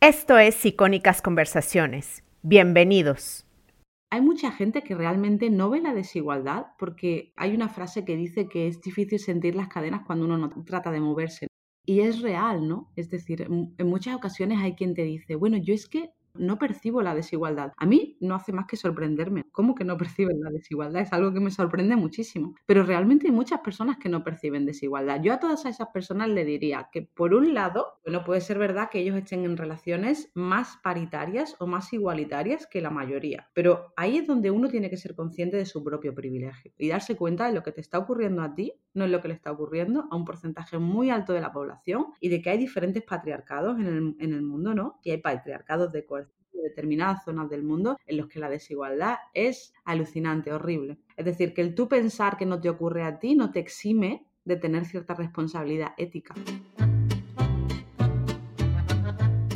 Esto es Icónicas Conversaciones. Bienvenidos. Hay mucha gente que realmente no ve la desigualdad porque hay una frase que dice que es difícil sentir las cadenas cuando uno no trata de moverse. Y es real, ¿no? Es decir, en muchas ocasiones hay quien te dice, bueno, yo es que no percibo la desigualdad. A mí no hace más que sorprenderme. ¿Cómo que no perciben la desigualdad? Es algo que me sorprende muchísimo. Pero realmente hay muchas personas que no perciben desigualdad. Yo a todas esas personas le diría que por un lado, bueno, puede ser verdad que ellos estén en relaciones más paritarias o más igualitarias que la mayoría. Pero ahí es donde uno tiene que ser consciente de su propio privilegio y darse cuenta de lo que te está ocurriendo a ti, no es lo que le está ocurriendo a un porcentaje muy alto de la población y de que hay diferentes patriarcados en el, mundo, ¿no? Y hay patriarcados de coerción determinadas zonas del mundo en los que la desigualdad es alucinante, horrible. Es decir, que el tú pensar que no te ocurre a ti no te exime de tener cierta responsabilidad ética.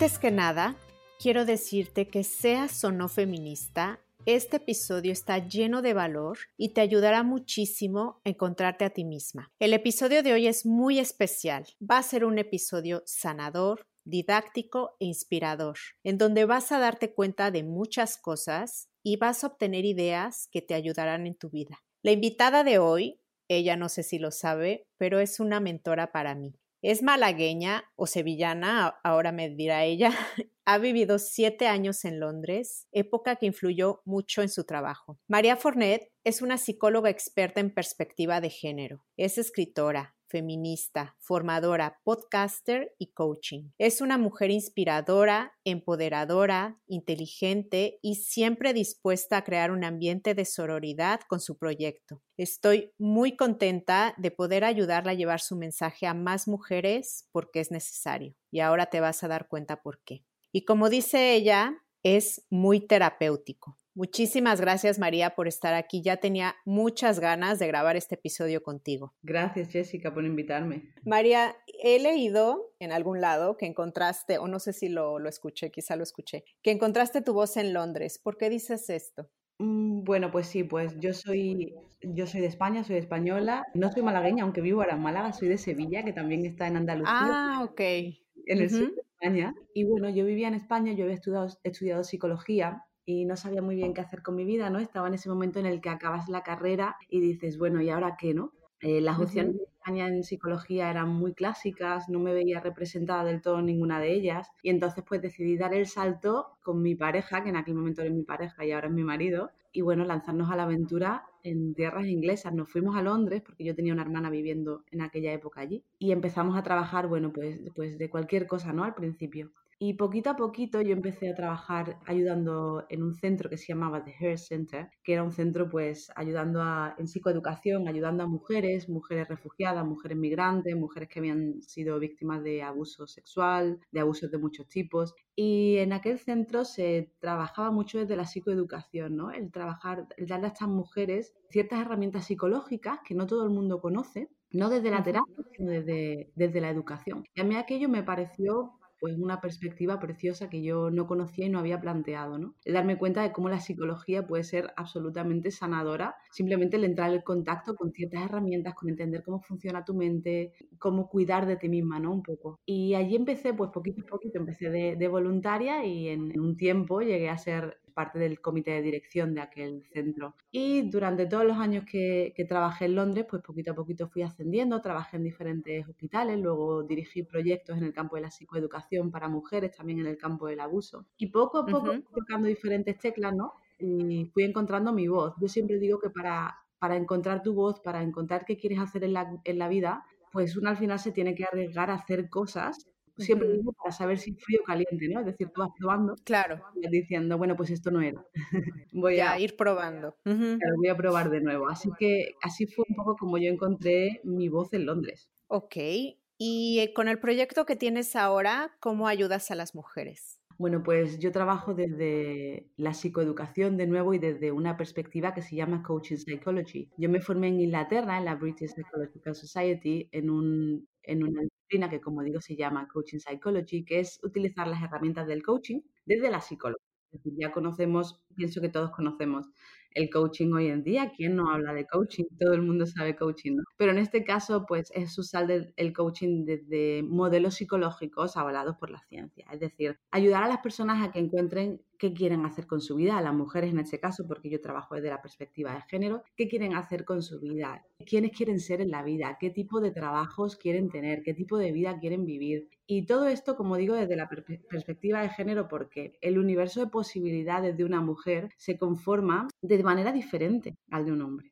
Antes que nada, quiero decirte que seas o no feminista, este episodio está lleno de valor y te ayudará muchísimo a encontrarte a ti misma. El episodio de hoy es muy especial. Va a ser un episodio sanador, didáctico e inspirador, en donde vas a darte cuenta de muchas cosas y vas a obtener ideas que te ayudarán en tu vida. La invitada de hoy, ella no sé si lo sabe, pero es una mentora para mí. Es malagueña o sevillana, ahora me dirá ella. ha vivido siete años en Londres, época que influyó mucho en su trabajo. María Fornet es una psicóloga experta en perspectiva de género. Es escritora, feminista, formadora, podcaster y coaching. Es una mujer inspiradora, empoderadora, inteligente y siempre dispuesta a crear un ambiente de sororidad con su proyecto. Estoy muy contenta de poder ayudarla a llevar su mensaje a más mujeres porque es necesario. Y ahora te vas a dar cuenta por qué. Y como dice ella, es muy terapéutico. Muchísimas gracias María por estar aquí. Ya tenía muchas ganas de grabar este episodio contigo. Gracias Jessica por invitarme. María, he leído en algún lado que encontraste, o no sé si lo, lo escuché, quizá lo escuché, que encontraste tu voz en Londres. ¿Por qué dices esto? Mm, bueno, pues sí, pues yo soy, yo soy de España, soy española. No soy malagueña, aunque vivo ahora en Málaga, soy de Sevilla, que también está en Andalucía. Ah, ok. En el sur de España. Y bueno, yo vivía en España, yo había estudiado, estudiado psicología y no sabía muy bien qué hacer con mi vida, ¿no? Estaba en ese momento en el que acabas la carrera y dices, bueno, ¿y ahora qué, no? Eh, las opciones de España en psicología eran muy clásicas, no me veía representada del todo ninguna de ellas y entonces pues decidí dar el salto con mi pareja, que en aquel momento era mi pareja y ahora es mi marido, y bueno, lanzarnos a la aventura en tierras inglesas. Nos fuimos a Londres porque yo tenía una hermana viviendo en aquella época allí y empezamos a trabajar, bueno, pues, pues de cualquier cosa, ¿no? Al principio. Y poquito a poquito yo empecé a trabajar ayudando en un centro que se llamaba The Hair Center, que era un centro pues ayudando a, en psicoeducación, ayudando a mujeres, mujeres refugiadas, mujeres migrantes, mujeres que habían sido víctimas de abuso sexual, de abusos de muchos tipos. Y en aquel centro se trabajaba mucho desde la psicoeducación, ¿no? El trabajar, el darle a estas mujeres ciertas herramientas psicológicas que no todo el mundo conoce, no desde la terapia, sino desde, desde la educación. Y a mí aquello me pareció pues una perspectiva preciosa que yo no conocía y no había planteado, ¿no? El darme cuenta de cómo la psicología puede ser absolutamente sanadora, simplemente el entrar en contacto con ciertas herramientas, con entender cómo funciona tu mente, cómo cuidar de ti misma, ¿no? Un poco. Y allí empecé, pues poquito a poquito, empecé de, voluntaria y en, un tiempo llegué a ser parte del comité de dirección de aquel centro. Y durante todos los años que, trabajé en Londres, pues poquito a poquito fui ascendiendo, trabajé en diferentes hospitales, luego dirigí proyectos en el campo de la psicoeducación para mujeres, también en el campo del abuso. Y poco a poco, tocando diferentes teclas, ¿no? Y fui encontrando mi voz. Yo siempre digo que para, para encontrar tu voz, para encontrar qué quieres hacer en la, en la vida, pues uno al final se tiene que arriesgar a hacer cosas siempre mismo para saber si frío o caliente, ¿no? Es decir, tú vas probando. Claro. Y diciendo, bueno, pues esto no era. voy a ir probando. voy a probar de nuevo. Así que así fue un poco como yo encontré mi voz en Londres. Ok. Y eh, con el proyecto que tienes ahora, ¿cómo ayudas a las mujeres? Bueno, pues yo trabajo desde la psicoeducación de nuevo y desde una perspectiva que se llama Coaching Psychology. Yo me formé en Inglaterra, en la British Psychological Society, en, un, en una disciplina que, como digo, se llama Coaching Psychology, que es utilizar las herramientas del coaching desde la psicología. Ya conocemos, pienso que todos conocemos el coaching hoy en día. ¿Quién no habla de coaching? Todo el mundo sabe coaching, ¿no? Pero en este caso, pues es usar el coaching desde modelos psicológicos avalados por la ciencia. Es decir, ayudar a las personas a que encuentren qué quieren hacer con su vida, las mujeres en este caso, porque yo trabajo desde la perspectiva de género, qué quieren hacer con su vida, quiénes quieren ser en la vida, qué tipo de trabajos quieren tener, qué tipo de vida quieren vivir. Y todo esto, como digo, desde la perspectiva de género, porque el universo de posibilidades de una mujer se conforma de manera diferente al de un hombre.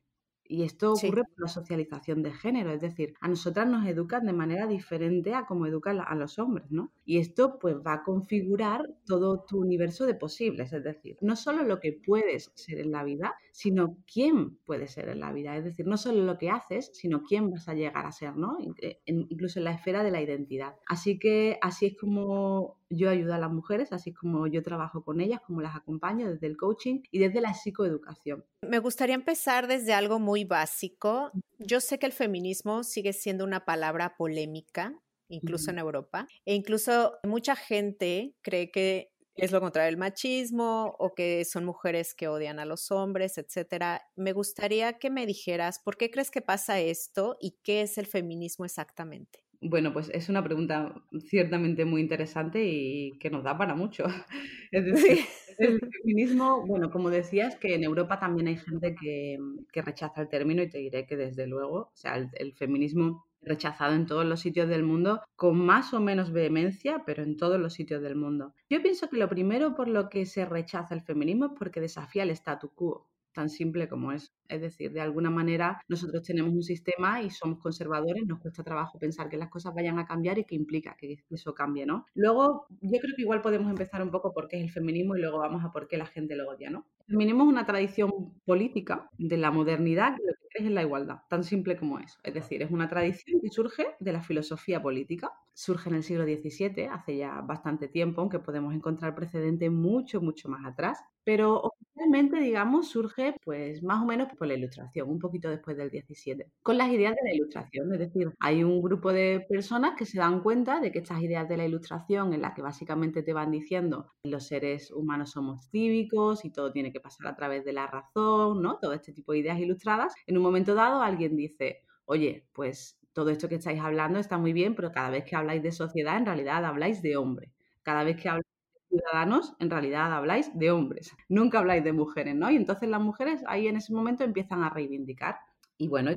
Y esto ocurre por la socialización de género, es decir, a nosotras nos educan de manera diferente a como educan a los hombres, ¿no? Y esto pues va a configurar todo tu universo de posibles, es decir, no solo lo que puedes ser en la vida, sino quién puedes ser en la vida, es decir, no solo lo que haces, sino quién vas a llegar a ser, ¿no? Incluso en la esfera de la identidad. Así que así es como yo ayudo a las mujeres, así como yo trabajo con ellas, como las acompaño desde el coaching y desde la psicoeducación. Me gustaría empezar desde algo muy básico. Yo sé que el feminismo sigue siendo una palabra polémica, incluso en Europa, e incluso mucha gente cree que es lo contrario del machismo o que son mujeres que odian a los hombres, etcétera. Me gustaría que me dijeras por qué crees que pasa esto y qué es el feminismo exactamente. Bueno, pues es una pregunta ciertamente muy interesante y que nos da para mucho. Es decir, el feminismo, bueno, como decías, que en Europa también hay gente que, rechaza el término y te diré que desde luego, o sea, el, el feminismo rechazado en todos los sitios del mundo, con más o menos vehemencia, pero en todos los sitios del mundo. Yo pienso que lo primero por lo que se rechaza el feminismo es porque desafía el statu quo tan simple como es. Es decir, de alguna manera nosotros tenemos un sistema y somos conservadores, nos cuesta trabajo pensar que las cosas vayan a cambiar y que implica que eso cambie, ¿no? Luego, yo creo que igual podemos empezar un poco por qué es el feminismo y luego vamos a por qué la gente lo odia, ¿no? Es una tradición política de la modernidad que lo que crees es la igualdad, tan simple como es. Es decir, es una tradición que surge de la filosofía política. Surge en el siglo XVII, hace ya bastante tiempo, aunque podemos encontrar precedentes mucho, mucho más atrás. Pero oficialmente, digamos, surge pues más o menos por la ilustración, un poquito después del 17, con las ideas de la ilustración. Es decir, hay un grupo de personas que se dan cuenta de que estas ideas de la ilustración, en las que básicamente te van diciendo los seres humanos somos cívicos y todo tiene que pasar a través de la razón, ¿no? Todo este tipo de ideas ilustradas, en un momento dado alguien dice, oye, pues todo esto que estáis hablando está muy bien, pero cada vez que habláis de sociedad, en realidad habláis de hombre. Cada vez que habláis ciudadanos, en realidad habláis de hombres, nunca habláis de mujeres, ¿no? Y entonces las mujeres ahí en ese momento empiezan a reivindicar. Y bueno,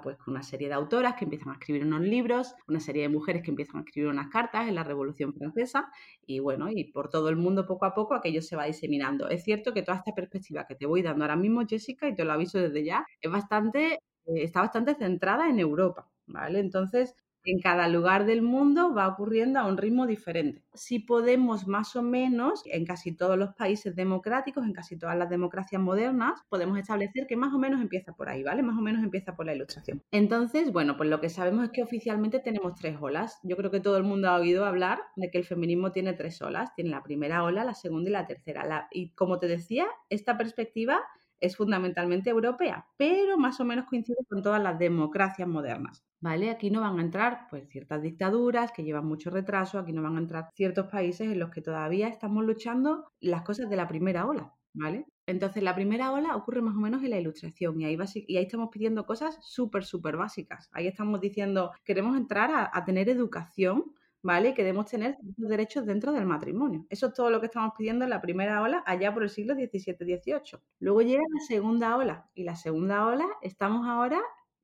pues con una serie de autoras que empiezan a escribir unos libros, una serie de mujeres que empiezan a escribir unas cartas en la Revolución Francesa y bueno, y por todo el mundo poco a poco aquello se va diseminando. Es cierto que toda esta perspectiva que te voy dando ahora mismo, Jessica, y te lo aviso desde ya, es bastante, eh, está bastante centrada en Europa, ¿vale? Entonces, en cada lugar del mundo va ocurriendo a un ritmo diferente. Si podemos más o menos, en casi todos los países democráticos, en casi todas las democracias modernas, podemos establecer que más o menos empieza por ahí, ¿vale? Más o menos empieza por la ilustración. Entonces, bueno, pues lo que sabemos es que oficialmente tenemos tres olas. Yo creo que todo el mundo ha oído hablar de que el feminismo tiene tres olas. Tiene la primera ola, la segunda y la tercera. y como te decía, esta perspectiva es fundamentalmente europea, pero más o menos coincide con todas las democracias modernas. ¿Vale? Aquí no van a entrar pues ciertas dictaduras que llevan mucho retraso, aquí no van a entrar ciertos países en los que todavía estamos luchando las cosas de la primera ola, ¿vale? Entonces, la primera ola ocurre más o menos en la ilustración y ahí, y ahí estamos pidiendo cosas súper, súper básicas. Ahí estamos diciendo, queremos entrar a, a tener educación ¿vale? Que debemos tener derechos dentro del matrimonio. Eso es todo lo que estamos pidiendo en la primera ola, allá por el siglo XVII-XVIII. Luego llega la segunda ola, y la segunda ola estamos ahora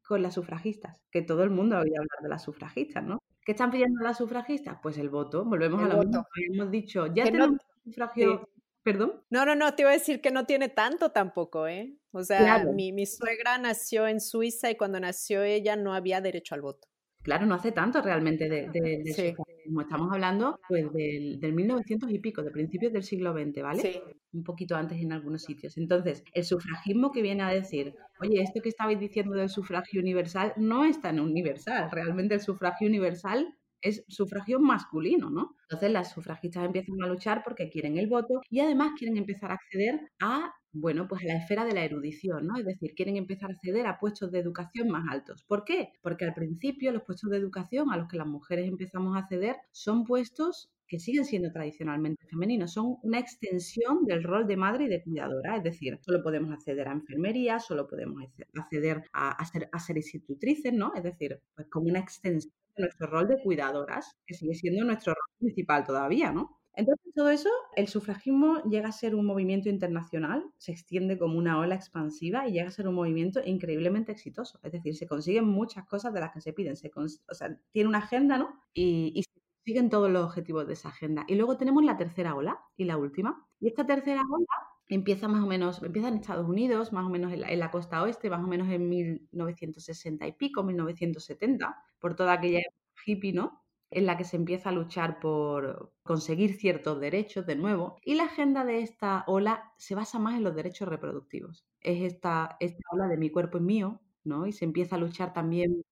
con las sufragistas, que todo el mundo oído hablar de las sufragistas, ¿no? ¿Qué están pidiendo las sufragistas? Pues el voto, volvemos a lo mismo que hemos dicho, ya tenemos sufragio... ¿Perdón? No, no, no, te iba a decir que no tiene tanto tampoco, ¿eh? O sea, mi, mi suegra nació en Suiza y cuando nació ella no había derecho al voto. Claro, no hace tanto realmente de, de, sufragismo. Estamos hablando pues del, del, 1900 y pico, de principios del siglo XX, ¿vale? Sí. Un poquito antes en algunos sitios. Entonces, el sufragismo que viene a decir, oye, esto que estabais diciendo del sufragio universal no es tan universal. Realmente el sufragio universal es sufragio masculino, ¿no? Entonces las sufragistas empiezan a luchar porque quieren el voto y además quieren empezar a acceder a bueno, pues a la esfera de la erudición, ¿no? Es decir, quieren empezar a acceder a puestos de educación más altos. ¿Por qué? Porque al principio los puestos de educación a los que las mujeres empezamos a acceder son puestos que siguen siendo tradicionalmente femeninos, son una extensión del rol de madre y de cuidadora, es decir, solo podemos acceder a enfermería, solo podemos acceder a, ser, a ser institutrices, ¿no? Es decir, pues como una extensión de nuestro rol de cuidadoras, que sigue siendo nuestro rol principal todavía, ¿no? Entonces, todo eso, el sufragismo llega a ser un movimiento internacional, se extiende como una ola expansiva y llega a ser un movimiento increíblemente exitoso. Es decir, se consiguen muchas cosas de las que se piden. Se o sea, tiene una agenda, ¿no? Y, se consiguen todos los objetivos de esa agenda. Y luego tenemos la tercera ola y la última. Y esta tercera ola empieza más o menos, empieza en Estados Unidos, más o menos en la, costa oeste, más o menos en 1960 y pico, 1970, por toda aquella hippie, ¿no? En la que se empieza a luchar por conseguir ciertos derechos de nuevo. Y la agenda de esta ola se basa más en los derechos reproductivos. Es esta, esta ola de mi cuerpo es mío, ¿no? Y se empieza a luchar también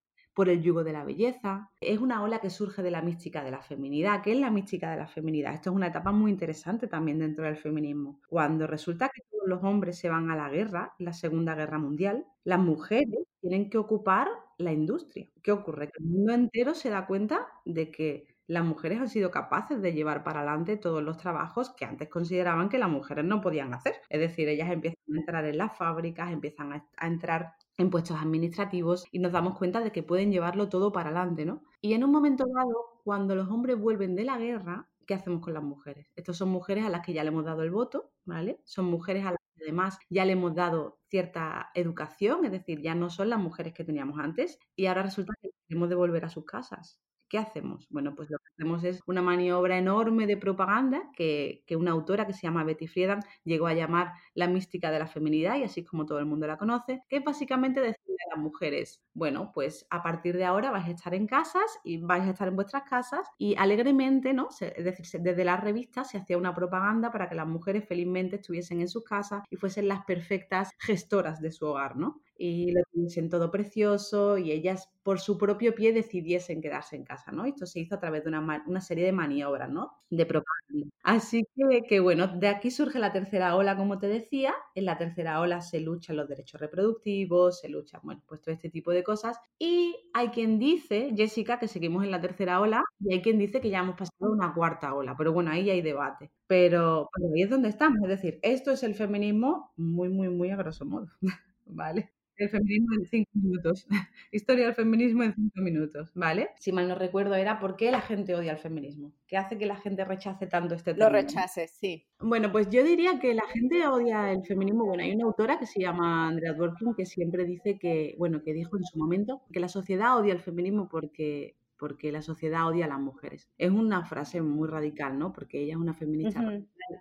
por el yugo de la belleza. Es una ola que surge de la mística de la feminidad. ¿Qué es la mística de la feminidad? Esto es una etapa muy interesante también dentro del feminismo. Cuando resulta que todos los hombres se van a la guerra, la Segunda Guerra Mundial, las mujeres tienen que ocupar la industria. ¿Qué ocurre? Que el mundo entero se da cuenta de que las mujeres han sido capaces de llevar para adelante todos los trabajos que antes consideraban que las mujeres no podían hacer. Es decir, ellas empiezan a entrar en las fábricas, empiezan a, entrar en puestos administrativos y nos damos cuenta de que pueden llevarlo todo para adelante, ¿no? Y en un momento dado, cuando los hombres vuelven de la guerra, ¿qué hacemos con las mujeres? Estas son mujeres a las que ya le hemos dado el voto, ¿vale? Son mujeres a las que además ya le hemos dado cierta educación, es decir, ya no son las mujeres que teníamos antes y ahora resulta que queremos devolver a sus casas. ¿Qué hacemos? Bueno, pues lo es una maniobra enorme de propaganda que, una autora que se llama Betty Friedan llegó a llamar la mística de la feminidad y así como todo el mundo la conoce, que básicamente decirle a las mujeres, bueno, pues a partir de ahora vais a estar en casas y vais a estar en vuestras casas y alegremente, ¿no? Es decir, desde las revistas se hacía una propaganda para que las mujeres felizmente estuviesen en sus casas y fuesen las perfectas gestoras de su hogar, ¿no? Y lo tuviesen todo precioso y ellas por su propio pie decidiesen quedarse en casa, ¿no? Esto se hizo a través de una, una serie de maniobras, ¿no? De propaganda. Así que, que, bueno, de aquí surge la tercera ola, como te decía. En la tercera ola se luchan los derechos reproductivos, se luchan, bueno, pues todo este tipo de cosas. Y hay quien dice, Jessica, que seguimos en la tercera ola y hay quien dice que ya hemos pasado una cuarta ola, pero bueno, ahí hay debate. Pero, pero ahí es donde estamos, es decir, esto es el feminismo muy, muy, muy a grosso modo, ¿vale? El feminismo en cinco minutos. Historia del feminismo en cinco minutos, ¿vale? Si mal no recuerdo era por qué la gente odia el feminismo. ¿Qué hace que la gente rechace tanto este tema? Lo rechace, sí. Bueno, pues yo diría que la gente odia el feminismo. Bueno, hay una autora que se llama Andrea Dworkin que siempre dice que, bueno, que dijo en su momento que la sociedad odia el feminismo porque porque la sociedad odia a las mujeres. Es una frase muy radical, ¿no? Porque ella es una feminista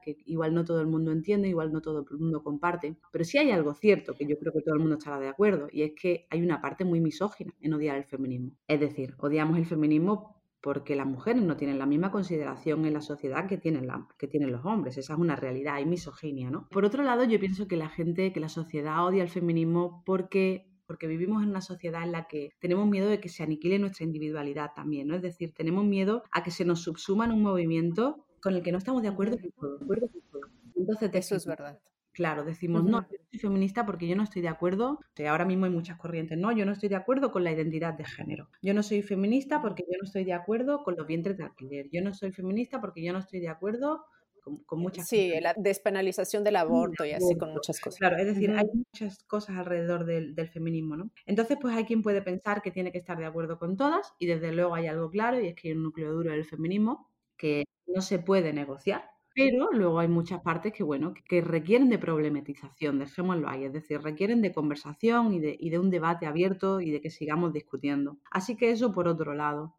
que igual no todo el mundo entiende, igual no todo el mundo comparte, pero sí hay algo cierto que yo creo que todo el mundo estará de acuerdo y es que hay una parte muy misógina en odiar el feminismo. Es decir, odiamos el feminismo porque las mujeres no tienen la misma consideración en la sociedad que tienen, la, que tienen los hombres. Esa es una realidad, hay misoginia, ¿no? Por otro lado, yo pienso que la gente, que la sociedad odia el feminismo porque porque vivimos en una sociedad en la que tenemos miedo de que se aniquile nuestra individualidad también, ¿no? Es decir, tenemos miedo a que se nos subsuma en un movimiento con el que no estamos de acuerdo con todo. Entonces, Eso es verdad. Claro, decimos, no, yo soy feminista porque yo no estoy de acuerdo, ahora mismo hay muchas corrientes, no, yo no estoy de acuerdo con la identidad de género. Yo no soy feminista porque yo no estoy de acuerdo con los vientres de alquiler. Yo no soy feminista porque yo no estoy de acuerdo con, muchas sí, la despenalización del aborto y así con muchas cosas. Claro, es decir, hay muchas cosas alrededor del, feminismo, ¿no? Entonces, pues hay quien puede pensar que tiene que estar de acuerdo con todas y desde luego hay algo claro y es que hay un núcleo duro del feminismo que no se puede negociar. Pero luego hay muchas partes que, bueno, que requieren de problematización, dejémoslo ahí, es decir, requieren de conversación y de, y de un debate abierto y de que sigamos discutiendo. Así que eso por otro lado.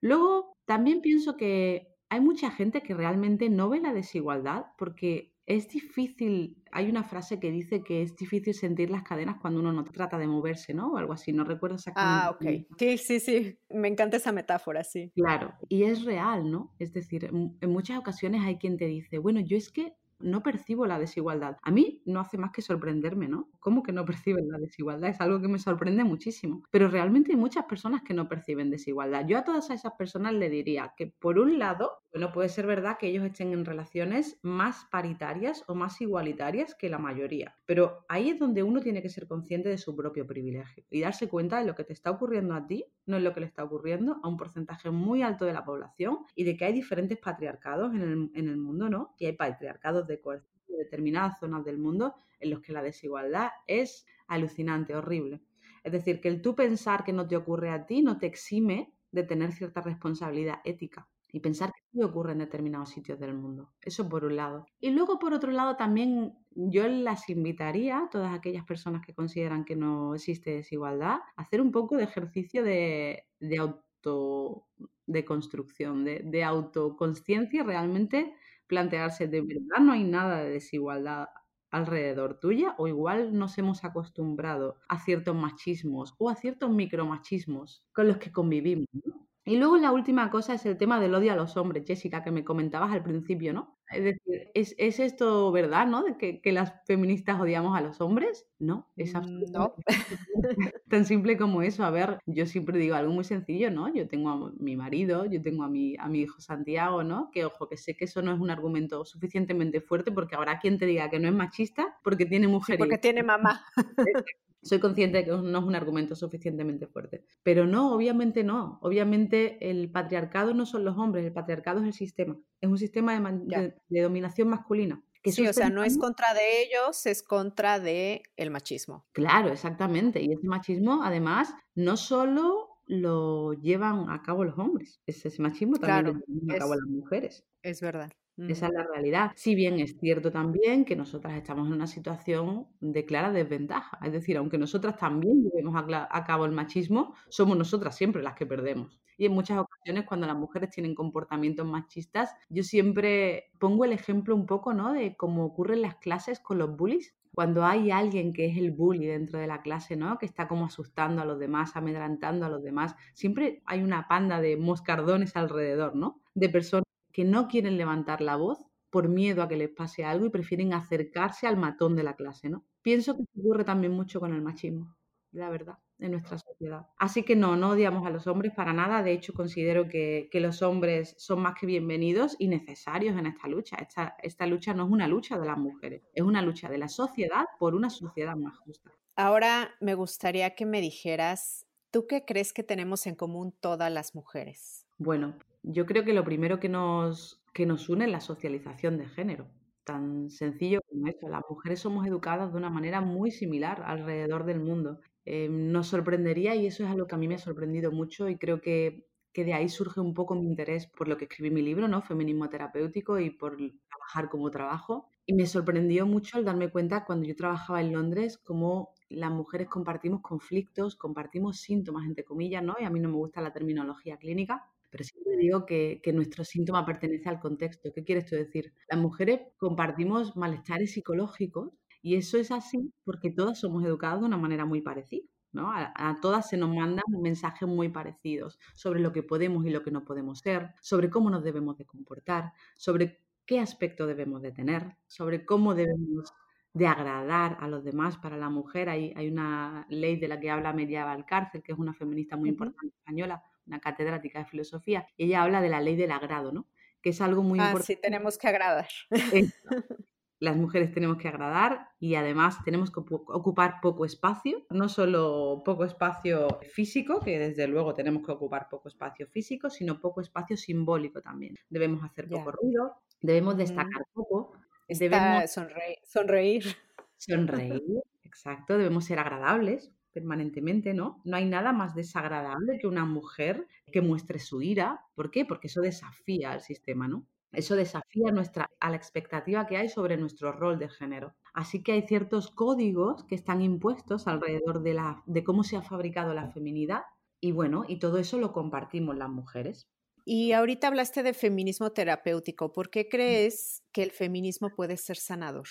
Luego, también pienso que hay mucha gente que realmente no ve la desigualdad porque es difícil, hay una frase que dice que es difícil sentir las cadenas cuando uno no trata de moverse, ¿no? O algo así, no recuerdo exactamente. Ah, ok. Sí, sí, sí, me encanta esa metáfora, sí. Claro, y es real, ¿no? Es decir, en muchas ocasiones hay quien te dice, bueno, yo es que no percibo la desigualdad. A mí no hace más que sorprenderme, ¿no? ¿Cómo que no perciben la desigualdad? Es algo que me sorprende muchísimo. Pero realmente hay muchas personas que no perciben desigualdad. Yo a todas esas personas le diría que, por un lado, bueno, puede ser verdad que ellos estén en relaciones más paritarias o más igualitarias que la mayoría. Pero ahí es donde uno tiene que ser consciente de su propio privilegio y darse cuenta de lo que te está ocurriendo a ti, no es lo que le está ocurriendo a un porcentaje muy alto de la población y de que hay diferentes patriarcados en el, en el mundo, ¿no? Y hay patriarcados de determinadas zonas del mundo en los que la desigualdad es alucinante, horrible. Es decir, que el tú pensar que no te ocurre a ti no te exime de tener cierta responsabilidad ética y pensar que sí ocurre en determinados sitios del mundo. Eso por un lado. Y luego, por otro lado, también yo las invitaría, todas aquellas personas que consideran que no existe desigualdad, a hacer un poco de ejercicio de, de auto de construcción, de, de autoconsciencia realmente plantearse, ¿de verdad no hay nada de desigualdad alrededor tuya? ¿O igual nos hemos acostumbrado a ciertos machismos o a ciertos micromachismos con los que convivimos? Y luego la última cosa es el tema del odio a los hombres, Jessica, que me comentabas al principio, ¿no? Es decir, ¿es, esto verdad, no? De que, las feministas odiamos a los hombres. No, es mm, absolutamente tan simple como eso. A ver, yo siempre digo algo muy sencillo, ¿no? Yo tengo a mi marido, yo tengo a mi, a mi hijo Santiago, ¿no? Que ojo, que sé que eso no es un argumento suficientemente fuerte porque habrá quien te diga que no es machista porque tiene mujer. porque tiene mamá. soy consciente de que no es un argumento suficientemente fuerte. Pero no, obviamente no. Obviamente el patriarcado no son los hombres, el patriarcado es el sistema. Es un sistema de, dominación masculina. Que sí, o sea, no es contra de ellos, es contra de el machismo. Claro, exactamente. Y ese machismo, además, no solo lo llevan a cabo los hombres, ese, machismo también lo llevan a cabo las mujeres. Es verdad. Esa es la realidad. Si bien es cierto también que nosotras estamos en una situación de clara desventaja. Es decir, aunque nosotras también llevemos a, cabo el machismo, somos nosotras siempre las que perdemos. Y en muchas ocasiones cuando las mujeres tienen comportamientos machistas, yo siempre pongo el ejemplo un poco, ¿no? De cómo ocurre en las clases con los bullies. Cuando hay alguien que es el bully dentro de la clase, ¿no? Que está como asustando a los demás, amedrantando a los demás, siempre hay una panda de moscardones alrededor, ¿no? De personas que no quieren levantar la voz por miedo a que les pase algo y prefieren acercarse al matón de la clase, ¿no? Pienso que ocurre también mucho con el machismo, la verdad, en nuestra sociedad. Así que no, no odiamos a los hombres para nada. De hecho, considero que, los hombres son más que bienvenidos y necesarios en esta lucha. Esta, esta lucha no es una lucha de las mujeres, es una lucha de la sociedad por una sociedad más justa. Ahora me gustaría que me dijeras, ¿tú qué crees que tenemos en común todas las mujeres? Bueno, yo creo que lo primero que nos, que nos une es la socialización de género. Tan sencillo como eso. Las mujeres somos educadas de una manera muy similar alrededor del mundo. Eh, nos sorprendería, y eso es algo que a mí me ha sorprendido mucho, y creo que, que de ahí surge un poco mi interés por lo que escribí mi libro, ¿no? Feminismo terapéutico y por trabajar como trabajo. Y me sorprendió mucho al darme cuenta cuando yo trabajaba en Londres cómo las mujeres compartimos conflictos, compartimos síntomas, entre comillas, ¿no? Y a mí no me gusta la terminología clínica, pero siempre digo que, nuestro síntoma pertenece al contexto. ¿Qué quieres tú decir? Las mujeres compartimos malestares psicológicos y eso es así porque todas somos educadas de una manera muy parecida. ¿no? A, a, todas se nos mandan mensajes muy parecidos sobre lo que podemos y lo que no podemos ser, sobre cómo nos debemos de comportar, sobre qué aspecto debemos de tener, sobre cómo debemos de agradar a los demás. Para la mujer hay, hay una ley de la que habla Medieval Cárcel, que es una feminista muy importante española, una catedrática de filosofía, y ella habla de la ley del agrado, ¿no? Que es algo muy ah, importante. Sí, tenemos que agradar. Las mujeres tenemos que agradar y además tenemos que ocupar poco espacio, no solo poco espacio físico, que desde luego tenemos que ocupar poco espacio físico, sino poco espacio simbólico también. Debemos hacer poco ruido, debemos destacar poco, debemos sonreír. Sonreír, sonreír exacto, debemos ser agradables, permanentemente, ¿no? No hay nada más desagradable que una mujer que muestre su ira. ¿Por qué? Porque eso desafía al sistema, ¿no? Eso desafía nuestra, a la expectativa que hay sobre nuestro rol de género. Así que hay ciertos códigos que están impuestos alrededor de, la, de cómo se ha fabricado la feminidad y bueno, y todo eso lo compartimos las mujeres. Y ahorita hablaste de feminismo terapéutico. ¿Por qué crees que el feminismo puede ser sanador?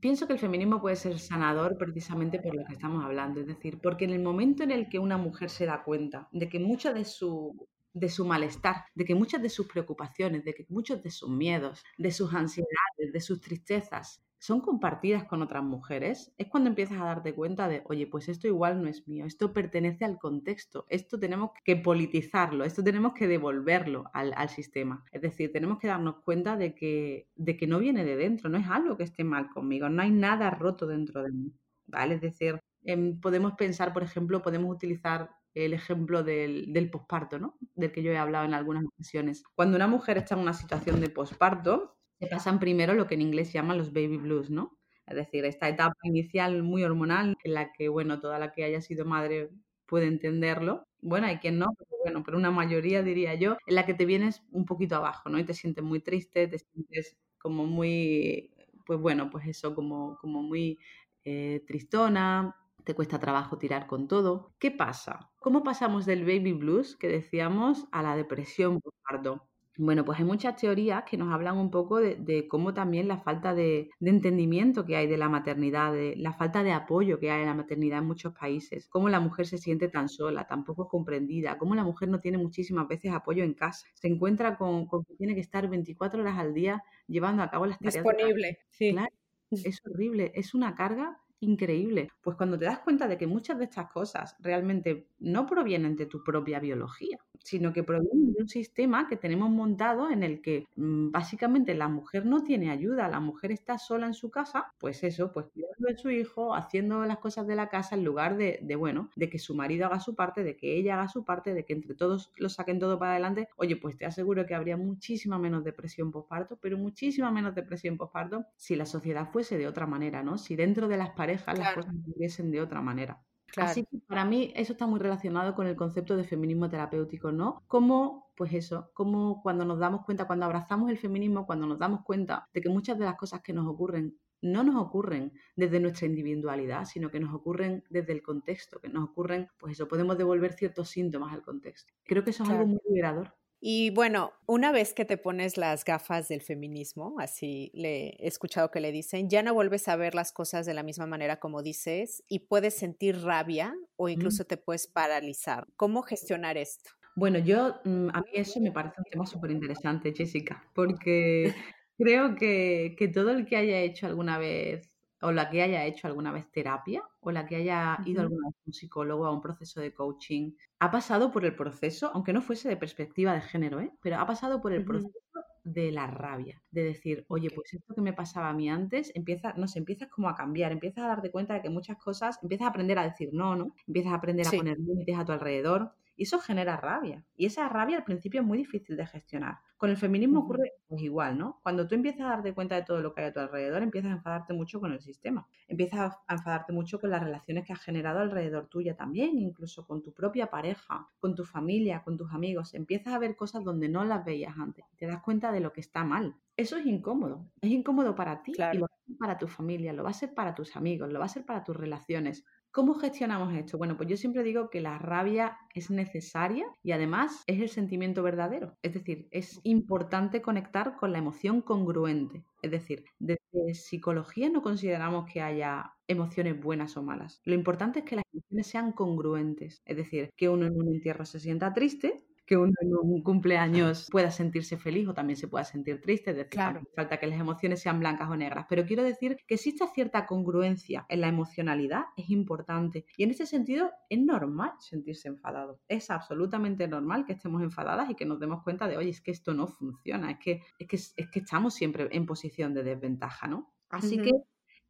Pienso que el feminismo puede ser sanador precisamente por lo que estamos hablando, es decir, porque en el momento en el que una mujer se da cuenta de que mucho de su, de su malestar, de que muchas de sus preocupaciones, de que muchos de sus miedos, de sus ansiedades, de sus tristezas son compartidas con otras mujeres, es cuando empiezas a darte cuenta de, oye, pues esto igual no es mío, esto pertenece al contexto, esto tenemos que politizarlo, esto tenemos que devolverlo al, sistema. Es decir, tenemos que darnos cuenta de que, de que no viene de dentro, no es algo que esté mal conmigo, no hay nada roto dentro de mí. ¿Vale? Es decir, em, podemos pensar, por ejemplo, podemos utilizar el ejemplo del, del posparto, ¿no? Del que yo he hablado en algunas ocasiones. Cuando una mujer está en una situación de posparto, se pasan primero lo que en inglés llaman los baby blues, ¿no? Es decir, esta etapa inicial muy hormonal en la que, bueno, toda la que haya sido madre puede entenderlo. Bueno, hay quien no, pero bueno, pero una mayoría diría yo, en la que te vienes un poquito abajo, ¿no? Y te sientes muy triste, te sientes como muy, pues bueno, pues eso, como, como muy eh, tristona, te cuesta trabajo tirar con todo. ¿Qué pasa? ¿Cómo pasamos del baby blues que decíamos a la depresión postparto? Bueno, pues hay muchas teorías que nos hablan un poco de, cómo también la falta de, entendimiento que hay de la maternidad, de la falta de apoyo que hay en la maternidad en muchos países, cómo la mujer se siente tan sola, tan poco comprendida, cómo la mujer no tiene muchísimas veces apoyo en casa, se encuentra con, que tiene que estar 24 horas al día llevando a cabo las tareas. Disponible, sí. Claro, es horrible, es una carga increíble. Pues cuando te das cuenta de que muchas de estas cosas realmente no provienen de tu propia biología, sino que proviene de un sistema que tenemos montado en el que mm, básicamente la mujer no tiene ayuda, la mujer está sola en su casa, pues eso, pues cuidando de su hijo, haciendo las cosas de la casa en lugar de, de, bueno, de que su marido haga su parte, de que ella haga su parte, de que entre todos lo saquen todo para adelante, oye, pues te aseguro que habría muchísima menos depresión postparto, pero muchísima menos depresión postparto si la sociedad fuese de otra manera, ¿no? Si dentro de las parejas las cosas viviesen de otra manera. Así que para mí eso está muy relacionado con el concepto de feminismo terapéutico, ¿no? Como, pues eso, como cuando nos damos cuenta, cuando abrazamos el feminismo, cuando nos damos cuenta de que muchas de las cosas que nos ocurren no nos ocurren desde nuestra individualidad, sino que nos ocurren desde el contexto, que nos ocurren, pues eso, podemos devolver ciertos síntomas al contexto. Creo que eso es algo muy liberador. Y bueno, una vez que te pones las gafas del feminismo, así le he escuchado que le dicen, ya no vuelves a ver las cosas de la misma manera como dices y puedes sentir rabia o incluso te puedes paralizar. ¿Cómo gestionar esto? Bueno, yo, mm, a mí eso me parece un tema súper interesante, Jessica, porque creo que, que todo el que haya hecho alguna vez o la que haya hecho alguna vez terapia o la que haya ido alguna vez a un psicólogo a un proceso de coaching, ha pasado por el proceso, aunque no fuese de perspectiva de género, ¿eh? pero ha pasado por el proceso de la rabia, de decir, oye, pues esto que me pasaba a mí antes, empieza, no sé, empiezas como a cambiar, empiezas a darte cuenta de que muchas cosas, empiezas a aprender a decir no, ¿no? Empiezas a aprender a poner límites a tu alrededor, y eso genera rabia. Y esa rabia al principio es muy difícil de gestionar. Con el feminismo ocurre pues igual, ¿no? Cuando tú empiezas a darte cuenta de todo lo que hay a tu alrededor, empiezas a enfadarte mucho con el sistema. Empiezas a enfadarte mucho con las relaciones que has generado alrededor tuya también, incluso con tu propia pareja, con tu familia, con tus amigos. Empiezas a ver cosas donde no las veías antes. Te das cuenta de lo que está mal. Eso es incómodo. Es incómodo para ti y lo va a ser para tu familia, lo va a ser para tus amigos, lo va a ser para tus relaciones. ¿Cómo gestionamos esto? Bueno, pues yo siempre digo que la rabia es necesaria y además es el sentimiento verdadero. Es decir, es importante conectar con la emoción congruente. Es decir, desde psicología no consideramos que haya emociones buenas o malas. Lo importante es que las emociones sean congruentes. Es decir, que uno en un entierro se sienta triste, que uno en un cumpleaños pueda sentirse feliz o también se pueda sentir triste, es decir, claro. falta que las emociones sean blancas o negras, pero quiero decir que exista cierta congruencia en la emocionalidad, es importante. Y en ese sentido es normal sentirse enfadado, es absolutamente normal que estemos enfadadas y que nos demos cuenta de, oye, es que esto no funciona, es que, es que, es que estamos siempre en posición de desventaja, ¿no? Así que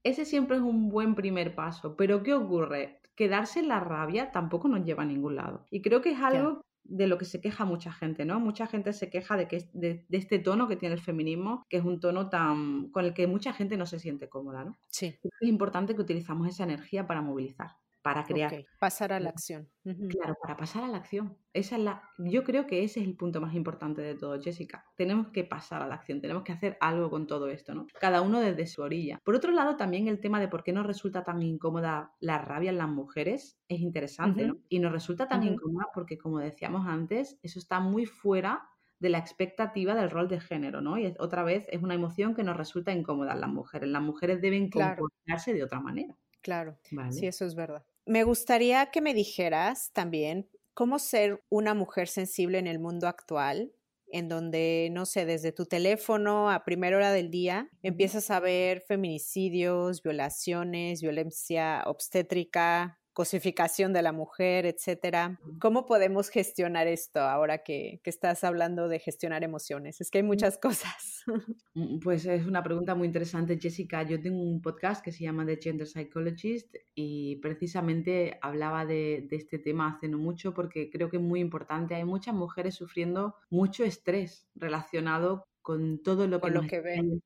ese siempre es un buen primer paso, pero ¿qué ocurre? Quedarse en la rabia tampoco nos lleva a ningún lado. Y creo que es algo de lo que se queja mucha gente, ¿no? Mucha gente se queja de, que, de, este tono que tiene el feminismo, que es un tono tan con el que mucha gente no se siente cómoda, ¿no? Sí. Es importante que utilizamos esa energía para movilizar para crear. Pasar a la acción. Claro, para pasar a la acción. Esa es la, yo creo que ese es el punto más importante de todo, Jessica. Tenemos que pasar a la acción, tenemos que hacer algo con todo esto, ¿no? Cada uno desde su orilla. Por otro lado, también el tema de por qué nos resulta tan incómoda la rabia en las mujeres es interesante, ¿no? Y nos resulta tan incómoda porque, como decíamos antes, eso está muy fuera de la expectativa del rol de género, ¿no? Y otra vez es una emoción que nos resulta incómoda en las mujeres. Las mujeres deben comportarse de otra manera. Claro, sí, eso es verdad. Me gustaría que me dijeras también cómo ser una mujer sensible en el mundo actual, en donde, no sé, desde tu teléfono a primera hora del día empiezas a ver feminicidios, violaciones, violencia obstétrica, cosificación de la mujer, etcétera. ¿Cómo podemos gestionar esto ahora que, estás hablando de gestionar emociones? Es que hay mm. muchas cosas. Mm, pues es una pregunta muy interesante, Jessica. Yo tengo un podcast que se llama The Gender Psychologist y precisamente hablaba de, este tema hace no mucho porque creo que es muy importante. Hay muchas mujeres sufriendo mucho estrés relacionado con todo lo que, lo que ven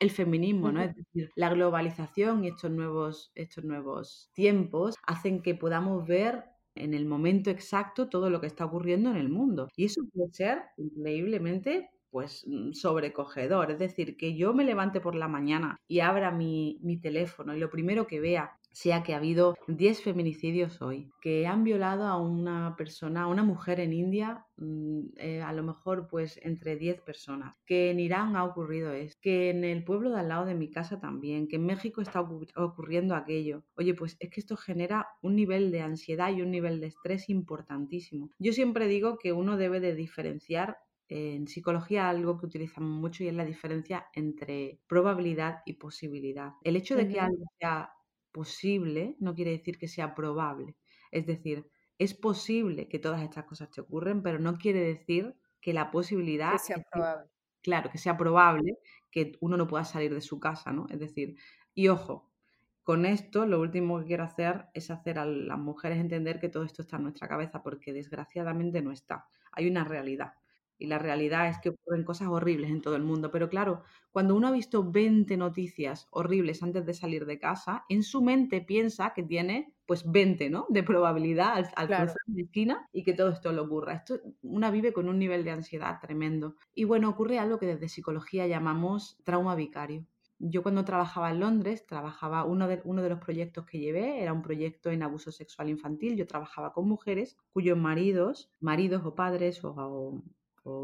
el feminismo, ¿no? Es decir, la globalización y estos nuevos, estos nuevos tiempos hacen que podamos ver en el momento exacto todo lo que está ocurriendo en el mundo. Y eso puede ser increíblemente pues mm, sobrecogedor. Es decir, que yo me levante por la mañana y abra mi, mi teléfono y lo primero que vea sea que ha habido 10 feminicidios hoy, que han violado a una persona, a una mujer en India, mm, eh, a lo mejor pues entre 10 personas, que en Irán ha ocurrido esto, que en el pueblo de al lado de mi casa también, que en México está ocurriendo aquello. Oye, pues es que esto genera un nivel de ansiedad y un nivel de estrés importantísimo. Yo siempre digo que uno debe de diferenciar en psicología algo que utilizamos mucho y es la diferencia entre probabilidad y posibilidad. El hecho de que algo sea posible no quiere decir que sea probable. Es decir, es posible que todas estas cosas te ocurren, pero no quiere decir que la posibilidad... Que sea probable. claro, que sea probable que uno no pueda salir de su casa, ¿no? Es decir, y ojo, con esto lo último que quiero hacer es hacer a las mujeres entender que todo esto está en nuestra cabeza, porque desgraciadamente no está. Hay una realidad. Y la realidad es que ocurren cosas horribles en todo el mundo. Pero claro, cuando uno ha visto 20 noticias horribles antes de salir de casa, en su mente piensa que tiene pues 20, ¿no? De probabilidad al, cruzar la esquina y que todo esto le ocurra. Esto, una vive con un nivel de ansiedad tremendo. Y bueno, ocurre algo que desde psicología llamamos trauma vicario. Yo cuando trabajaba en Londres, trabajaba uno de, uno de los proyectos que llevé, era un proyecto en abuso sexual infantil. Yo trabajaba con mujeres cuyos maridos, maridos o padres o o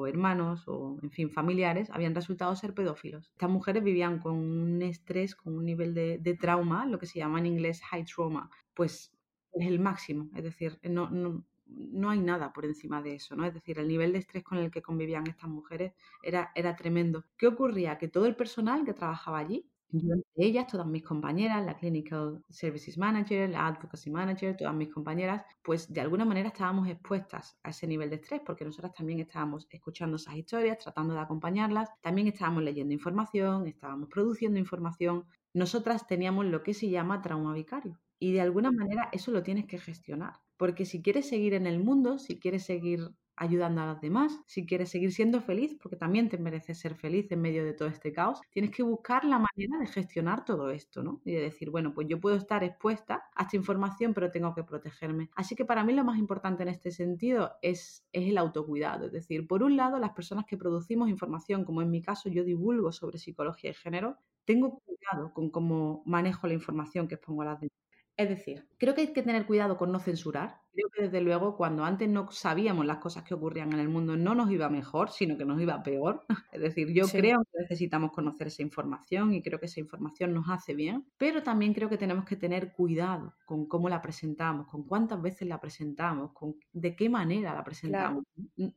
hermanos o, en fin, familiares habían resultado ser pedófilos. Estas mujeres vivían con un estrés, con un nivel de, trauma, lo que se llama en inglés high trauma, pues es el máximo, es decir, no, no, no, hay nada por encima de eso, ¿no? Es decir, el nivel de estrés con el que convivían estas mujeres era, era tremendo. ¿Qué ocurría? Que todo el personal que trabajaba allí yo entre ellas, todas mis compañeras, la Clinical Services Manager, la Advocacy Manager, todas mis compañeras, pues de alguna manera estábamos expuestas a ese nivel de estrés porque nosotras también estábamos escuchando esas historias, tratando de acompañarlas, también estábamos leyendo información, estábamos produciendo información. Nosotras teníamos lo que se llama trauma vicario y de alguna manera eso lo tienes que gestionar. Porque si quieres seguir en el mundo, si quieres seguir ayudando a los demás, si quieres seguir siendo feliz, porque también te mereces ser feliz en medio de todo este caos, tienes que buscar la manera de gestionar todo esto, ¿no? Y de decir, bueno, pues yo puedo estar expuesta a esta información, pero tengo que protegerme. Así que para mí lo más importante en este sentido es, es el autocuidado. Es decir, por un lado, las personas que producimos información, como en mi caso yo divulgo sobre psicología y género, tengo cuidado con cómo manejo la información que expongo a las demás. Es decir, creo que hay que tener cuidado con no censurar. Creo que desde luego cuando antes no sabíamos las cosas que ocurrían en el mundo no nos iba mejor, sino que nos iba peor. Es decir, yo creo que necesitamos conocer esa información y creo que esa información nos hace bien, pero también creo que tenemos que tener cuidado con cómo la presentamos, con cuántas veces la presentamos, con de qué manera la presentamos.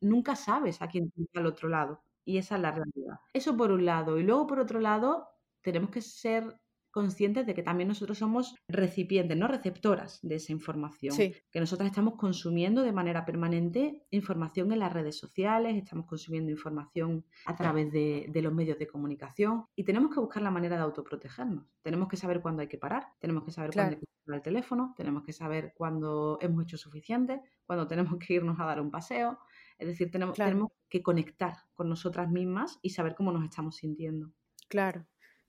Nunca sabes a quién está al otro lado y esa es la realidad. Eso por un lado. Y luego por otro lado, tenemos que ser conscientes de que también nosotros somos recipientes, no receptoras de esa información. Que nosotras estamos consumiendo de manera permanente información en las redes sociales, estamos consumiendo información a través de, los medios de comunicación y tenemos que buscar la manera de autoprotegernos. Tenemos que saber cuándo hay que parar, tenemos que saber cuándo hay que parar el teléfono, tenemos que saber cuándo hemos hecho suficiente, cuándo tenemos que irnos a dar un paseo. Es decir, tenemos, tenemos que conectar con nosotras mismas y saber cómo nos estamos sintiendo. Claro.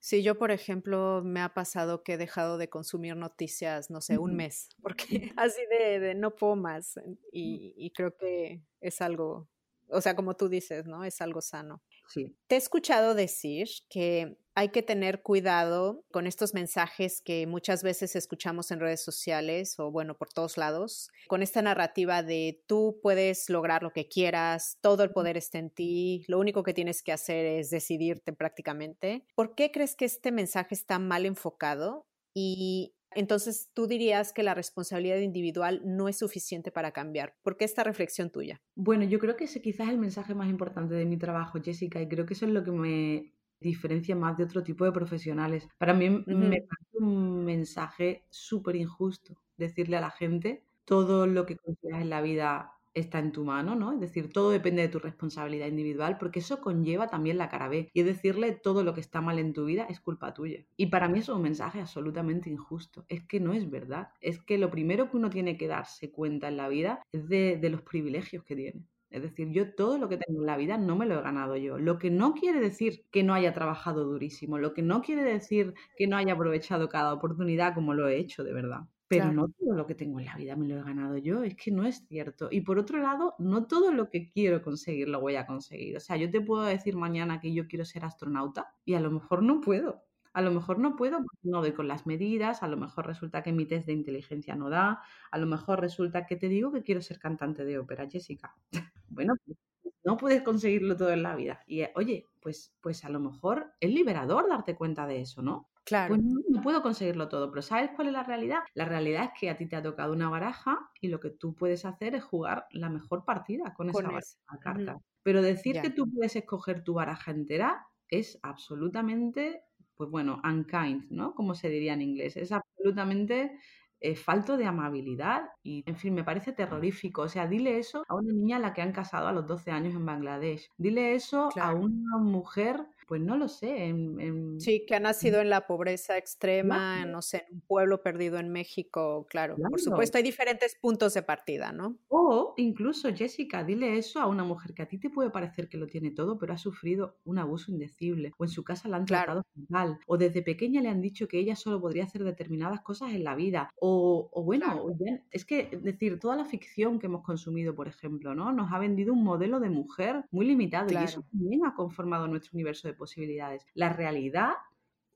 Sí, yo, por ejemplo, me ha pasado que he dejado de consumir noticias, no sé, un mes, porque así de, no puedo más. Y, creo que es algo o sea, como tú dices, ¿no? Es algo sano. Sí. Te he escuchado decir que hay que tener cuidado con estos mensajes que muchas veces escuchamos en redes sociales o bueno, por todos lados, con esta narrativa de tú puedes lograr lo que quieras, todo el poder está en ti, lo único que tienes que hacer es decidirte prácticamente. ¿Por qué crees que este mensaje está mal enfocado? Y entonces tú dirías que la responsabilidad individual no es suficiente para cambiar. ¿Por qué esta reflexión tuya? Bueno, yo creo que ese quizás es el mensaje más importante de mi trabajo, Jessica, y creo que eso es lo que me diferencia más de otro tipo de profesionales. Para mí me parece un mensaje súper injusto decirle a la gente todo lo que consideras en la vida está en tu mano, ¿no? Es decir, todo depende de tu responsabilidad individual, porque eso conlleva también la cara B. Y es decirle todo lo que está mal en tu vida es culpa tuya. Y para mí eso es un mensaje absolutamente injusto. Es que no es verdad. Es que lo primero que uno tiene que darse cuenta en la vida es de, de los privilegios que tiene. Es decir, yo todo lo que tengo en la vida no me lo he ganado yo. Lo que no quiere decir que no haya trabajado durísimo, lo que no quiere decir que no haya aprovechado cada oportunidad como lo he hecho de verdad. Pero no todo lo que tengo en la vida me lo he ganado yo, es que no es cierto. Y por otro lado, no todo lo que quiero conseguir lo voy a conseguir. O sea, yo te puedo decir mañana que yo quiero ser astronauta y a lo mejor no puedo. A lo mejor no puedo porque no doy con las medidas, a lo mejor resulta que mi test de inteligencia no da, a lo mejor resulta que te digo que quiero ser cantante de ópera, Jessica. bueno, pues no puedes conseguirlo todo en la vida. Y eh, oye, pues, pues a lo mejor es liberador darte cuenta de eso, ¿no? Claro. Pues no, puedo conseguirlo todo, pero ¿sabes cuál es la realidad? La realidad es que a ti te ha tocado una baraja y lo que tú puedes hacer es jugar la mejor partida con, esa baraja de cartas. Pero decir que tú puedes escoger tu baraja entera es absolutamente pues bueno, unkind, ¿no? Como se diría en inglés. Es absolutamente eh, falto de amabilidad y, en fin, me parece terrorífico. O sea, dile eso a una niña a la que han casado a los 12 años en Bangladesh. Dile eso a una mujer pues no lo sé. Sí, que ha nacido en la pobreza extrema, no sé, en un pueblo perdido en México, claro, Por supuesto, hay diferentes puntos de partida, ¿no? O incluso, Jessica, dile eso a una mujer que a ti te puede parecer que lo tiene todo, pero ha sufrido un abuso indecible, o en su casa la han tratado mal, o desde pequeña le han dicho que ella solo podría hacer determinadas cosas en la vida, o, bueno, es que, decir, toda la ficción que hemos consumido, por ejemplo, ¿no? Nos ha vendido un modelo de mujer muy limitado y eso también ha conformado nuestro universo de posibilidades. La realidad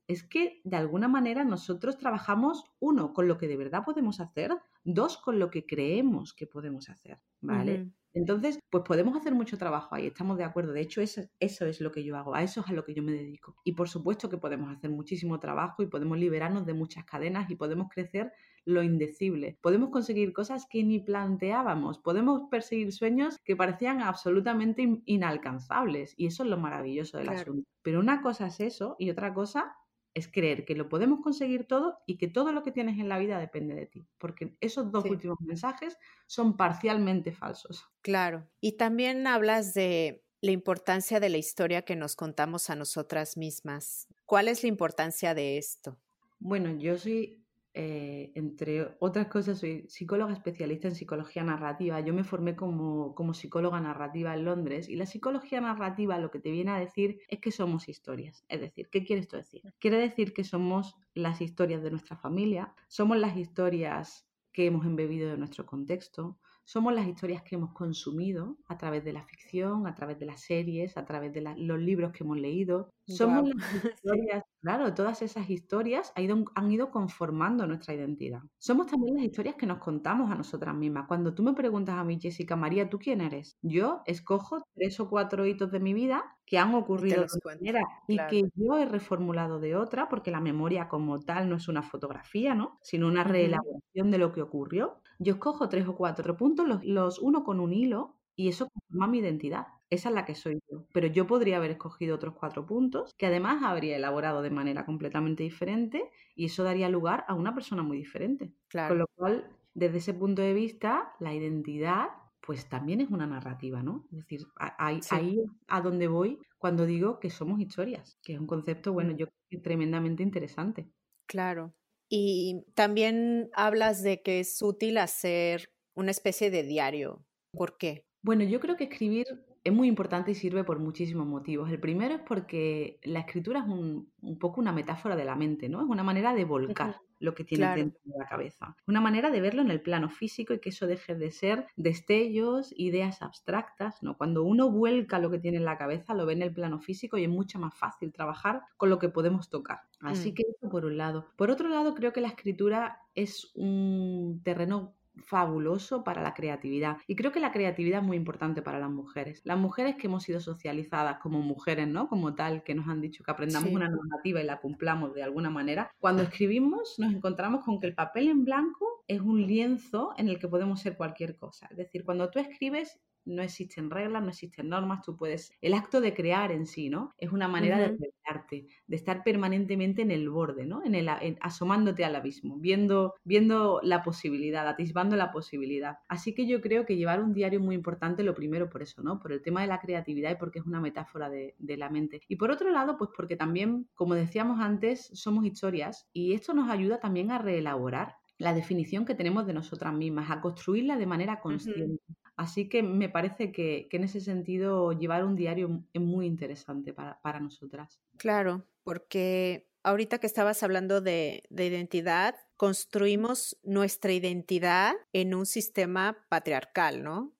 es que de alguna manera nosotros trabajamos, uno, con lo que de verdad podemos hacer, dos, con lo que creemos que podemos hacer, ¿vale? Entonces, pues podemos hacer mucho trabajo ahí, estamos de acuerdo. De hecho, eso, eso, es lo que yo hago, a eso es a lo que yo me dedico. Y por supuesto que podemos hacer muchísimo trabajo y podemos liberarnos de muchas cadenas y podemos crecer lo indecible. Podemos conseguir cosas que ni planteábamos, podemos perseguir sueños que parecían absolutamente inalcanzables y eso es lo maravilloso del asunto. Pero una cosa es eso y otra cosa es creer que lo podemos conseguir todo y que todo lo que tienes en la vida depende de ti, porque esos dos últimos mensajes son parcialmente falsos. Claro, y también hablas de la importancia de la historia que nos contamos a nosotras mismas. ¿Cuál es la importancia de esto? Bueno, yo soy eh, entre otras cosas, soy psicóloga especialista en psicología narrativa. Yo me formé como, como, psicóloga narrativa en Londres y la psicología narrativa lo que te viene a decir es que somos historias. Es decir, ¿qué quiere esto decir? Quiere decir que somos las historias de nuestra familia, somos las historias que hemos embebido de nuestro contexto, somos las historias que hemos consumido a través de la ficción, a través de las series, a través de los libros que hemos leído. Somos las historias, claro, todas esas historias han ido, han ido conformando nuestra identidad. Somos también las historias que nos contamos a nosotras mismas. Cuando tú me preguntas a mí, Jessica, María, ¿tú quién eres? Yo escojo tres o cuatro hitos de mi vida que han ocurrido de manera y que yo he reformulado de otra, porque la memoria como tal no es una fotografía, ¿no? Sino una reelaboración de lo que ocurrió. Yo escojo tres o cuatro puntos, los, los uno con un hilo y eso conforma mi identidad. Esa es la que soy yo. Pero yo podría haber escogido otros cuatro puntos que además habría elaborado de manera completamente diferente y eso daría lugar a una persona muy diferente. Con lo cual, desde ese punto de vista, la identidad pues también es una narrativa, ¿no? Es decir, ahí, ahí a donde voy cuando digo que somos historias, que es un concepto, bueno, yo creo que tremendamente interesante. Claro. Y también hablas de que es útil hacer una especie de diario. ¿Por qué? Bueno, yo creo que escribir es muy importante y sirve por muchísimos motivos. El primero es porque la escritura es un, poco una metáfora de la mente, ¿no? Es una manera de volcar lo que tiene dentro de la cabeza. Una manera de verlo en el plano físico y que eso deje de ser destellos, ideas abstractas, ¿no? Cuando uno vuelca lo que tiene en la cabeza, lo ve en el plano físico y es mucho más fácil trabajar con lo que podemos tocar. Así mm. que eso por un lado. Por otro lado, creo que la escritura es un terreno fabuloso para la creatividad. Y creo que la creatividad es muy importante para las mujeres. Las mujeres que hemos sido socializadas como mujeres, ¿no? Como tal, que nos han dicho que aprendamos una normativa y la cumplamos de alguna manera. Cuando escribimos nos encontramos con que el papel en blanco es un lienzo en el que podemos ser cualquier cosa. Es decir, cuando tú escribes no existen reglas, no existen normas, tú puedes... El acto de crear en sí, ¿no? Es una manera de revelarte, de estar permanentemente en el borde, ¿no? En el, asomándote al abismo, viendo, viendo la posibilidad, atisbando la posibilidad. Así que yo creo que llevar un diario es muy importante, lo primero por eso, ¿no? Por el tema de la creatividad y porque es una metáfora de, de la mente. Y por otro lado, pues porque también, como decíamos antes, somos historias y esto nos ayuda también a reelaborar la definición que tenemos de nosotras mismas, a construirla de manera consciente. Así que me parece que, en ese sentido llevar un diario es muy interesante para, nosotras. Claro, porque ahorita que estabas hablando de, identidad, construimos nuestra identidad en un sistema patriarcal, ¿no?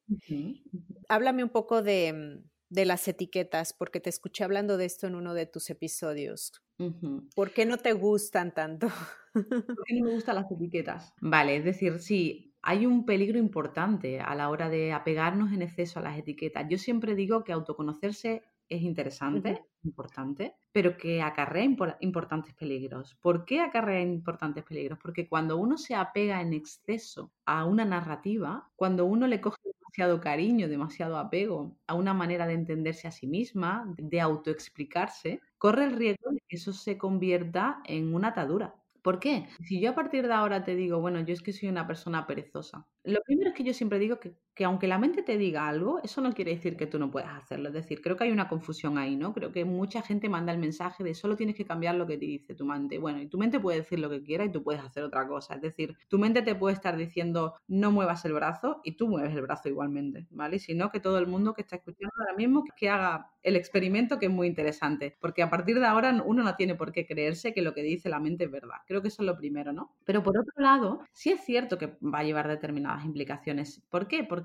Háblame un poco de, las etiquetas, porque te escuché hablando de esto en uno de tus episodios. ¿Por qué no te gustan tanto? ¿Por qué no me gustan las etiquetas? Vale, es decir, sí, hay un peligro importante a la hora de apegarnos en exceso a las etiquetas. Yo siempre digo que autoconocerse es interesante, importante, pero que acarrea importantes peligros. ¿Por qué acarrea importantes peligros? Porque cuando uno se apega en exceso a una narrativa, cuando uno le coge demasiado cariño, demasiado apego a una manera de entenderse a sí misma, de autoexplicarse, corre el riesgo de que eso se convierta en una atadura ¿Por qué? Si yo a partir de ahora te digo, bueno, yo es que soy una persona perezosa, lo primero es que yo siempre digo que, aunque la mente te diga algo, eso no quiere decir que tú no puedas hacerlo. Es decir, creo que hay una confusión ahí, ¿no? Creo que mucha gente manda el mensaje de solo tienes que cambiar lo que te dice tu mente. Bueno, y tu mente puede decir lo que quiera y tú puedes hacer otra cosa. Es decir, tu mente te puede estar diciendo no muevas el brazo y tú mueves el brazo igualmente, ¿vale? Sino que todo el mundo que está escuchando ahora mismo que haga el experimento que es muy interesante, porque a partir de ahora uno no tiene por qué creerse que lo que dice la mente es verdad. Creo que eso es lo primero, ¿no? Pero por otro lado, sí es cierto que va a llevar determinadas implicaciones. ¿Por qué? Porque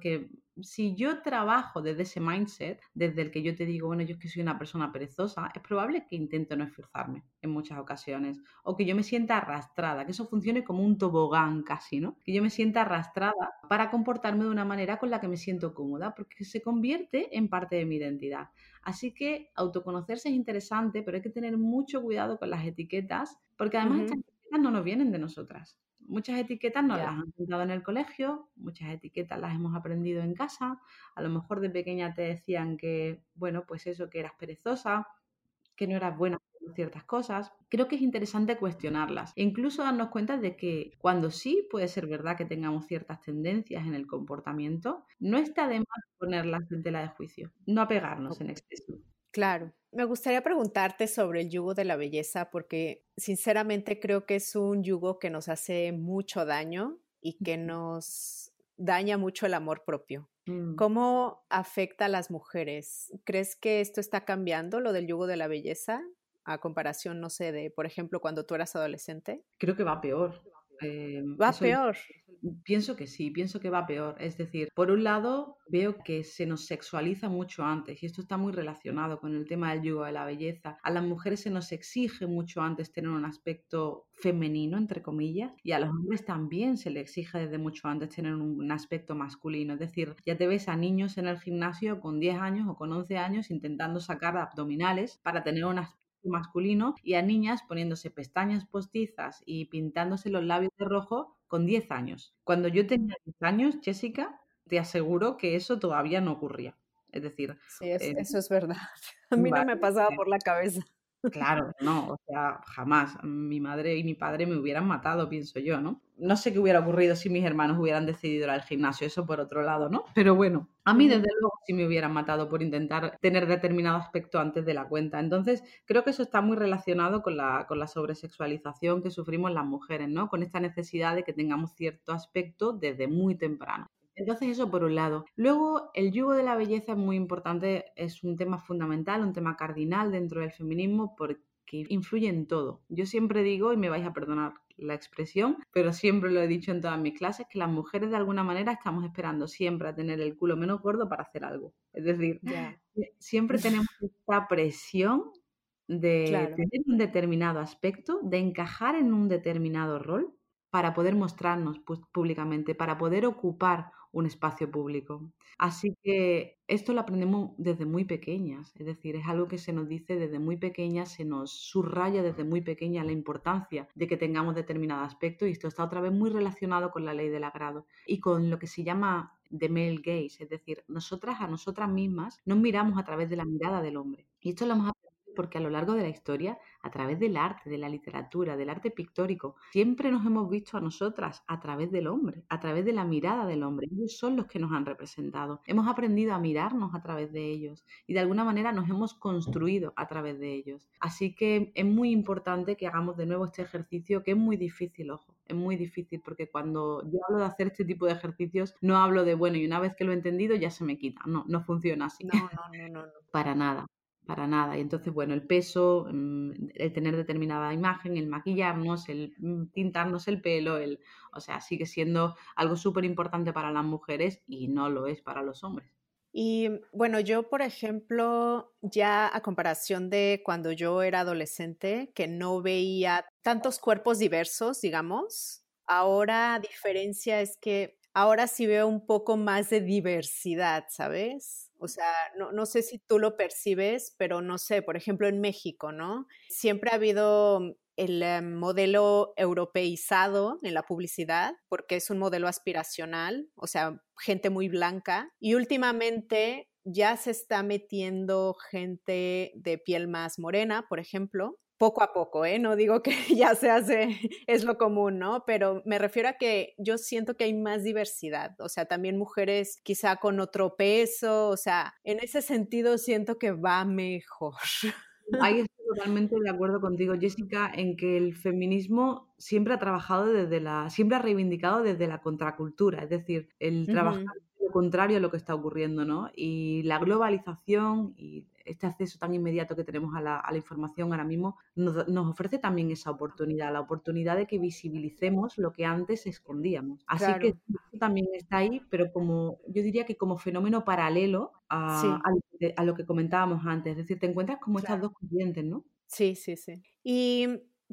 si yo trabajo desde ese mindset, desde el que yo te digo, bueno, yo es que soy una persona perezosa, es probable que intento no esforzarme en muchas ocasiones o que yo me sienta arrastrada, que eso funcione como un tobogán casi, ¿no? Que yo me sienta arrastrada para comportarme de una manera con la que me siento cómoda, porque se convierte en parte de mi identidad. Así que autoconocerse es interesante, pero hay que tener mucho cuidado con las etiquetas, porque además estas etiquetas no nos vienen de nosotras. Muchas etiquetas no las han dado en el colegio, muchas etiquetas las hemos aprendido en casa. A lo mejor de pequeña te decían que, bueno, pues eso, que eras perezosa, que no eras buena con ciertas cosas. Creo que es interesante cuestionarlas e incluso darnos cuenta de que cuando sí puede ser verdad que tengamos ciertas tendencias en el comportamiento, no está de más ponerlas en tela de juicio, no apegarnos en exceso. Claro. Me gustaría preguntarte sobre el yugo de la belleza porque sinceramente creo que es un yugo que nos hace mucho daño y que nos daña mucho el amor propio. Mm. ¿Cómo afecta a las mujeres? ¿Crees que esto está cambiando, lo del yugo de la belleza, a comparación, no sé, de, por ejemplo, cuando tú eras adolescente? Creo que va peor. Eh, va peor. Pienso que sí, pienso que va peor. Es decir, por un lado, veo que se nos sexualiza mucho antes y esto está muy relacionado con el tema del yugo de la belleza. A las mujeres se nos exige mucho antes tener un aspecto femenino, entre comillas, y a los hombres también se les exige desde mucho antes tener un, aspecto masculino. Es decir, ya te ves a niños en el gimnasio con 10 años o con 11 años intentando sacar abdominales para tener un aspecto masculino y a niñas poniéndose pestañas postizas y pintándose los labios de rojo con 10 años. Cuando yo tenía 10 años, Jessica, te aseguro que eso todavía no ocurría. Es decir, sí, eh, eso es verdad. A mí no me pasaba por la cabeza. Claro, no, o sea, jamás. Mi madre y mi padre me hubieran matado, pienso yo, ¿no? No sé qué hubiera ocurrido si mis hermanos hubieran decidido ir al gimnasio, eso por otro lado, ¿no? Pero bueno, a mí desde luego sí me hubieran matado por intentar tener determinado aspecto antes de la cuenta. Entonces, creo que eso está muy relacionado con la, con la sobresexualización que sufrimos las mujeres, ¿no? Con esta necesidad de que tengamos cierto aspecto desde muy temprano. Entonces eso por un lado. Luego el yugo de la belleza es muy importante, es un tema fundamental, un tema cardinal dentro del feminismo porque influye en todo. Yo siempre digo, y me vais a perdonar la expresión, pero siempre lo he dicho en todas mis clases, que las mujeres de alguna manera estamos esperando siempre a tener el culo menos gordo para hacer algo. Es decir, siempre tenemos esta presión de tener un determinado aspecto, de encajar en un determinado rol para poder mostrarnos públicamente, para poder ocupar un espacio público. Así que esto lo aprendemos desde muy pequeñas, es decir, es algo que se nos dice desde muy pequeñas, se nos subraya desde muy pequeña la importancia de que tengamos determinado aspecto y esto está otra vez muy relacionado con la ley del agrado y con lo que se llama the male gaze, es decir, nosotras a nosotras mismas nos miramos a través de la mirada del hombre. Y esto lo hemos porque a lo largo de la historia, a través del arte, de la literatura, del arte pictórico, siempre nos hemos visto a nosotras a través del hombre, a través de la mirada del hombre. Ellos son los que nos han representado. Hemos aprendido a mirarnos a través de ellos y de alguna manera nos hemos construido a través de ellos. Así que es muy importante que hagamos de nuevo este ejercicio, que es muy difícil, ojo, es muy difícil porque cuando yo hablo de hacer este tipo de ejercicios, no hablo de, bueno, y una vez que lo he entendido ya se me quita. No, no funciona así. No, no, no, no. Para nada para nada. Y entonces, bueno, el peso, mm, el tener determinada imagen, el maquillarnos, el mm, tintarnos el pelo, el, o sea, sigue siendo algo súper importante para las mujeres y no lo es para los hombres. Y bueno, yo, por ejemplo, ya a comparación de cuando yo era adolescente, que no veía tantos cuerpos diversos, digamos, ahora diferencia es que ahora sí veo un poco más de diversidad, ¿sabes? O sea, no, no, sé si tú lo percibes, pero no sé, por ejemplo, en México, ¿no? Siempre ha habido el eh, modelo europeizado en la publicidad, porque es un modelo aspiracional, o sea, gente muy blanca. Y últimamente ya se está metiendo gente de piel más morena, por ejemplo, poco a poco, ¿eh? No digo que ya se hace, es lo común, ¿no? Pero me refiero a que yo siento que hay más diversidad, o sea, también mujeres quizá con otro peso, o sea, en ese sentido siento que va mejor. Ahí estoy totalmente de acuerdo contigo, Jessica, en que el feminismo siempre ha trabajado desde la, siempre ha reivindicado desde la contracultura, es decir, el trabajar lo contrario a lo que está ocurriendo, ¿no? Y la globalización y este acceso tan inmediato que tenemos a la, información ahora mismo nos, ofrece también esa oportunidad, la oportunidad de que visibilicemos lo que antes escondíamos. Así que también está ahí, pero como yo diría que como fenómeno paralelo a, lo que comentábamos antes, es decir, te encuentras como estas dos corrientes, ¿no? Sí, sí, sí. Y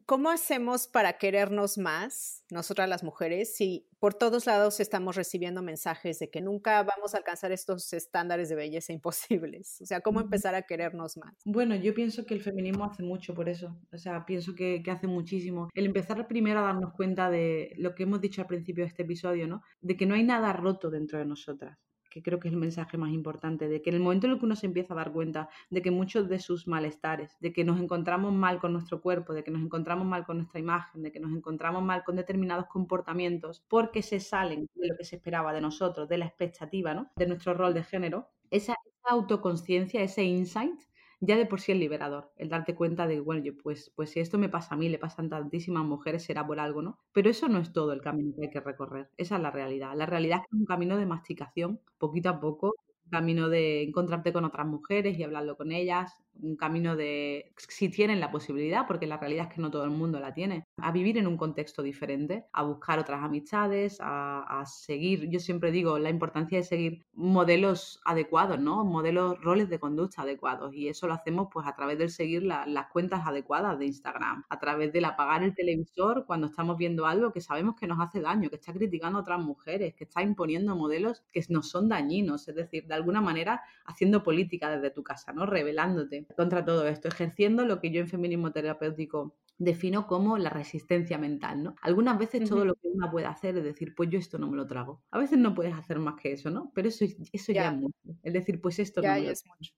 ¿Cómo hacemos para querernos más, nosotras las mujeres, si por todos lados estamos recibiendo mensajes de que nunca vamos a alcanzar estos estándares de belleza imposibles? O sea, ¿cómo empezar a querernos más? Bueno, yo pienso que el feminismo hace mucho por eso. O sea, pienso que, que hace muchísimo. El empezar primero a darnos cuenta de lo que hemos dicho al principio de este episodio, ¿no? De que no hay nada roto dentro de nosotras que creo que es el mensaje más importante, de que en el momento en el que uno se empieza a dar cuenta de que muchos de sus malestares, de que nos encontramos mal con nuestro cuerpo, de que nos encontramos mal con nuestra imagen, de que nos encontramos mal con determinados comportamientos, porque se salen de lo que se esperaba de nosotros, de la expectativa, ¿no? De nuestro rol de género, esa autoconciencia, ese insight, ya de por sí es liberador, el darte cuenta de, bueno, yo, pues, pues si esto me pasa a mí, le pasan tantísimas mujeres, será por algo, ¿no? Pero eso no es todo el camino que hay que recorrer, esa es la realidad. La realidad es que es un camino de masticación, poquito a poco, camino de encontrarte con otras mujeres y hablarlo con ellas, un camino de, si tienen la posibilidad, porque la realidad es que no todo el mundo la tiene, a vivir en un contexto diferente, a buscar otras amistades, a, seguir, yo siempre digo, la importancia de seguir modelos adecuados, ¿no? Modelos, roles de conducta adecuados. Y eso lo hacemos pues a través del seguir las cuentas adecuadas de Instagram, a través del apagar el televisor cuando estamos viendo algo que sabemos que nos hace daño, que está criticando a otras mujeres, que está imponiendo modelos que nos son dañinos, es decir, de alguna manera haciendo política desde tu casa, ¿no? Revelándote contra todo esto, ejerciendo lo que yo en feminismo terapéutico defino como la resistencia mental, ¿no? Algunas veces todo lo que una puede hacer es decir, pues yo esto no me lo trago. A veces no puedes hacer más que eso, ¿no? Pero eso, eso ya, es mucho. Es decir, pues esto no me lo es mucho.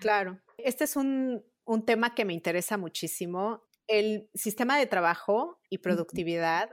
Claro. Este es un, un tema que me interesa muchísimo. El sistema de trabajo y productividad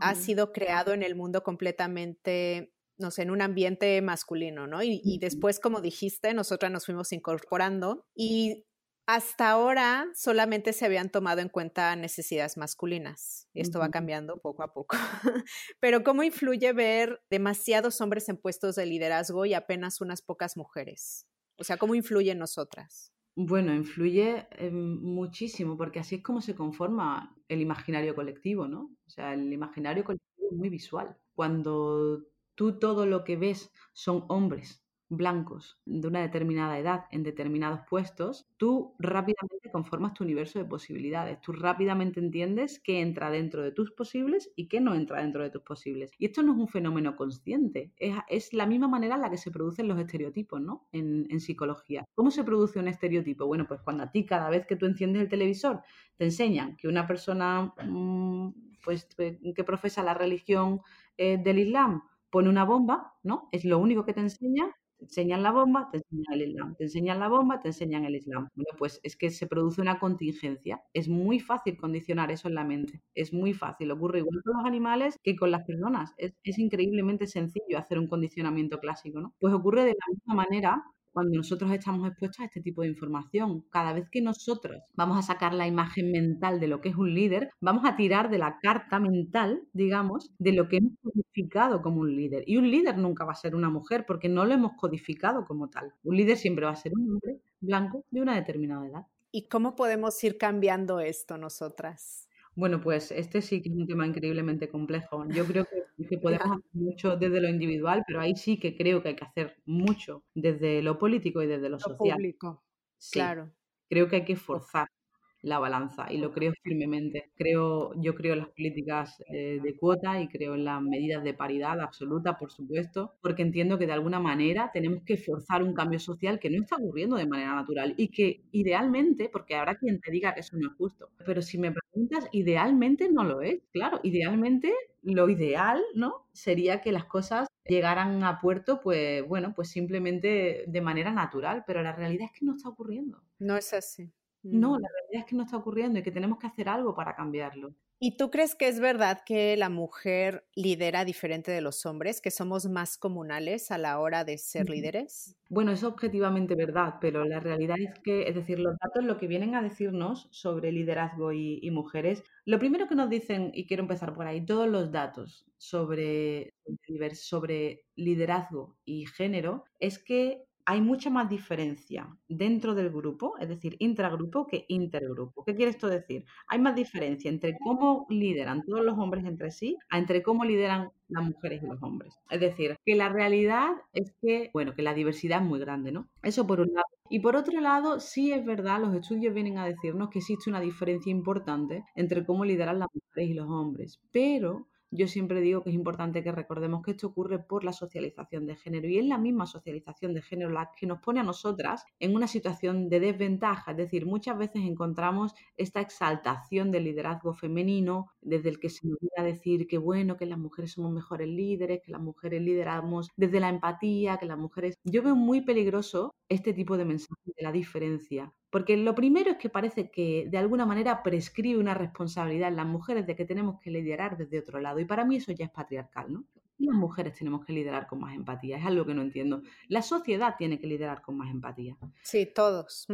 ha sido creado en el mundo completamente no sé, en un ambiente masculino, ¿no? Y, después, como dijiste, nosotras nos fuimos incorporando y hasta ahora solamente se habían tomado en cuenta necesidades masculinas y esto va cambiando poco a poco. Pero ¿cómo influye ver demasiados hombres en puestos de liderazgo y apenas unas pocas mujeres? O sea, ¿cómo influye en nosotras? Bueno, influye eh, muchísimo porque así es como se conforma el imaginario colectivo, ¿no? O sea, el imaginario colectivo es muy visual. Cuando tú todo lo que ves son hombres blancos de una determinada edad en determinados puestos, tú rápidamente conformas tu universo de posibilidades. Tú rápidamente entiendes qué entra dentro de tus posibles y qué no entra dentro de tus posibles. Y esto no es un fenómeno consciente, es, la misma manera en la que se producen los estereotipos, ¿no? En, psicología. ¿Cómo se produce un estereotipo? Bueno, pues cuando a ti cada vez que tú enciendes el televisor te enseñan que una persona mm, pues, que profesa la religión eh, del Islam pone una bomba, ¿no? Es lo único que te enseña te enseñan la bomba, te enseñan el Islam, te enseñan la bomba, te enseñan el Islam. Bueno, pues es que se produce una contingencia. Es muy fácil condicionar eso en la mente. Es muy fácil. Ocurre igual con los animales que con las personas. Es, es increíblemente sencillo hacer un condicionamiento clásico, ¿no? Pues ocurre de la misma manera cuando nosotros estamos expuestos a este tipo de información. Cada vez que nosotros vamos a sacar la imagen mental de lo que es un líder, vamos a tirar de la carta mental, digamos, de lo que hemos codificado como un líder. Y un líder nunca va a ser una mujer porque no lo hemos codificado como tal. Un líder siempre va a ser un hombre blanco de una determinada edad. ¿Y cómo podemos ir cambiando esto nosotras? Bueno, pues este sí que es un tema increíblemente complejo. Yo creo que, podemos hacer mucho desde lo individual, pero ahí sí que creo que hay que hacer mucho desde lo político y desde lo, lo social. Público. Claro. Creo que hay que forzar la balanza y lo creo firmemente. Creo, yo creo en las políticas eh, de cuota y creo en las medidas de paridad absoluta, por supuesto, porque entiendo que de alguna manera tenemos que forzar un cambio social que no está ocurriendo de manera natural y que idealmente, porque habrá quien te diga que eso no es justo, pero si me preguntas, idealmente no lo es. Claro, idealmente lo ideal, ¿no? Sería que las cosas llegaran a puerto, pues bueno, pues simplemente de manera natural, pero la realidad es que no está ocurriendo. No es así. No, la realidad es que no está ocurriendo y que tenemos que hacer algo para cambiarlo. ¿Y tú crees que es verdad que la mujer lidera diferente de los hombres, que somos más comunales a la hora de ser líderes? Bueno, es objetivamente verdad, pero la realidad es que, es decir, los datos lo que vienen a decirnos sobre liderazgo y, mujeres, lo primero que nos dicen, y quiero empezar por ahí, todos los datos sobre, sobre liderazgo y género, es que hay mucha más diferencia dentro del grupo, es decir, intragrupo que intergrupo. ¿Qué quiere esto decir? Hay más diferencia entre cómo lideran todos los hombres entre sí a entre cómo lideran las mujeres y los hombres. Es decir, que la realidad es que, bueno, que la diversidad es muy grande, ¿no? Eso por un lado. Y por otro lado, sí es verdad, los estudios vienen a decirnos que existe una diferencia importante entre cómo lideran las mujeres y los hombres, pero yo siempre digo que es importante que recordemos que esto ocurre por la socialización de género y es la misma socialización de género la que nos pone a nosotras en una situación de desventaja. Es decir, muchas veces encontramos esta exaltación del liderazgo femenino desde el que se nos viene a decir que bueno, que las mujeres somos mejores líderes, que las mujeres lideramos desde la empatía, que las mujeres... Yo veo muy peligroso este tipo de mensaje de la diferencia, porque lo primero es que parece que de alguna manera prescribe una responsabilidad en las mujeres de que tenemos que liderar desde otro lado. Y para mí eso ya es patriarcal, ¿no? Las mujeres tenemos que liderar con más empatía, es algo que no entiendo. La sociedad tiene que liderar con más empatía. Sí, todos.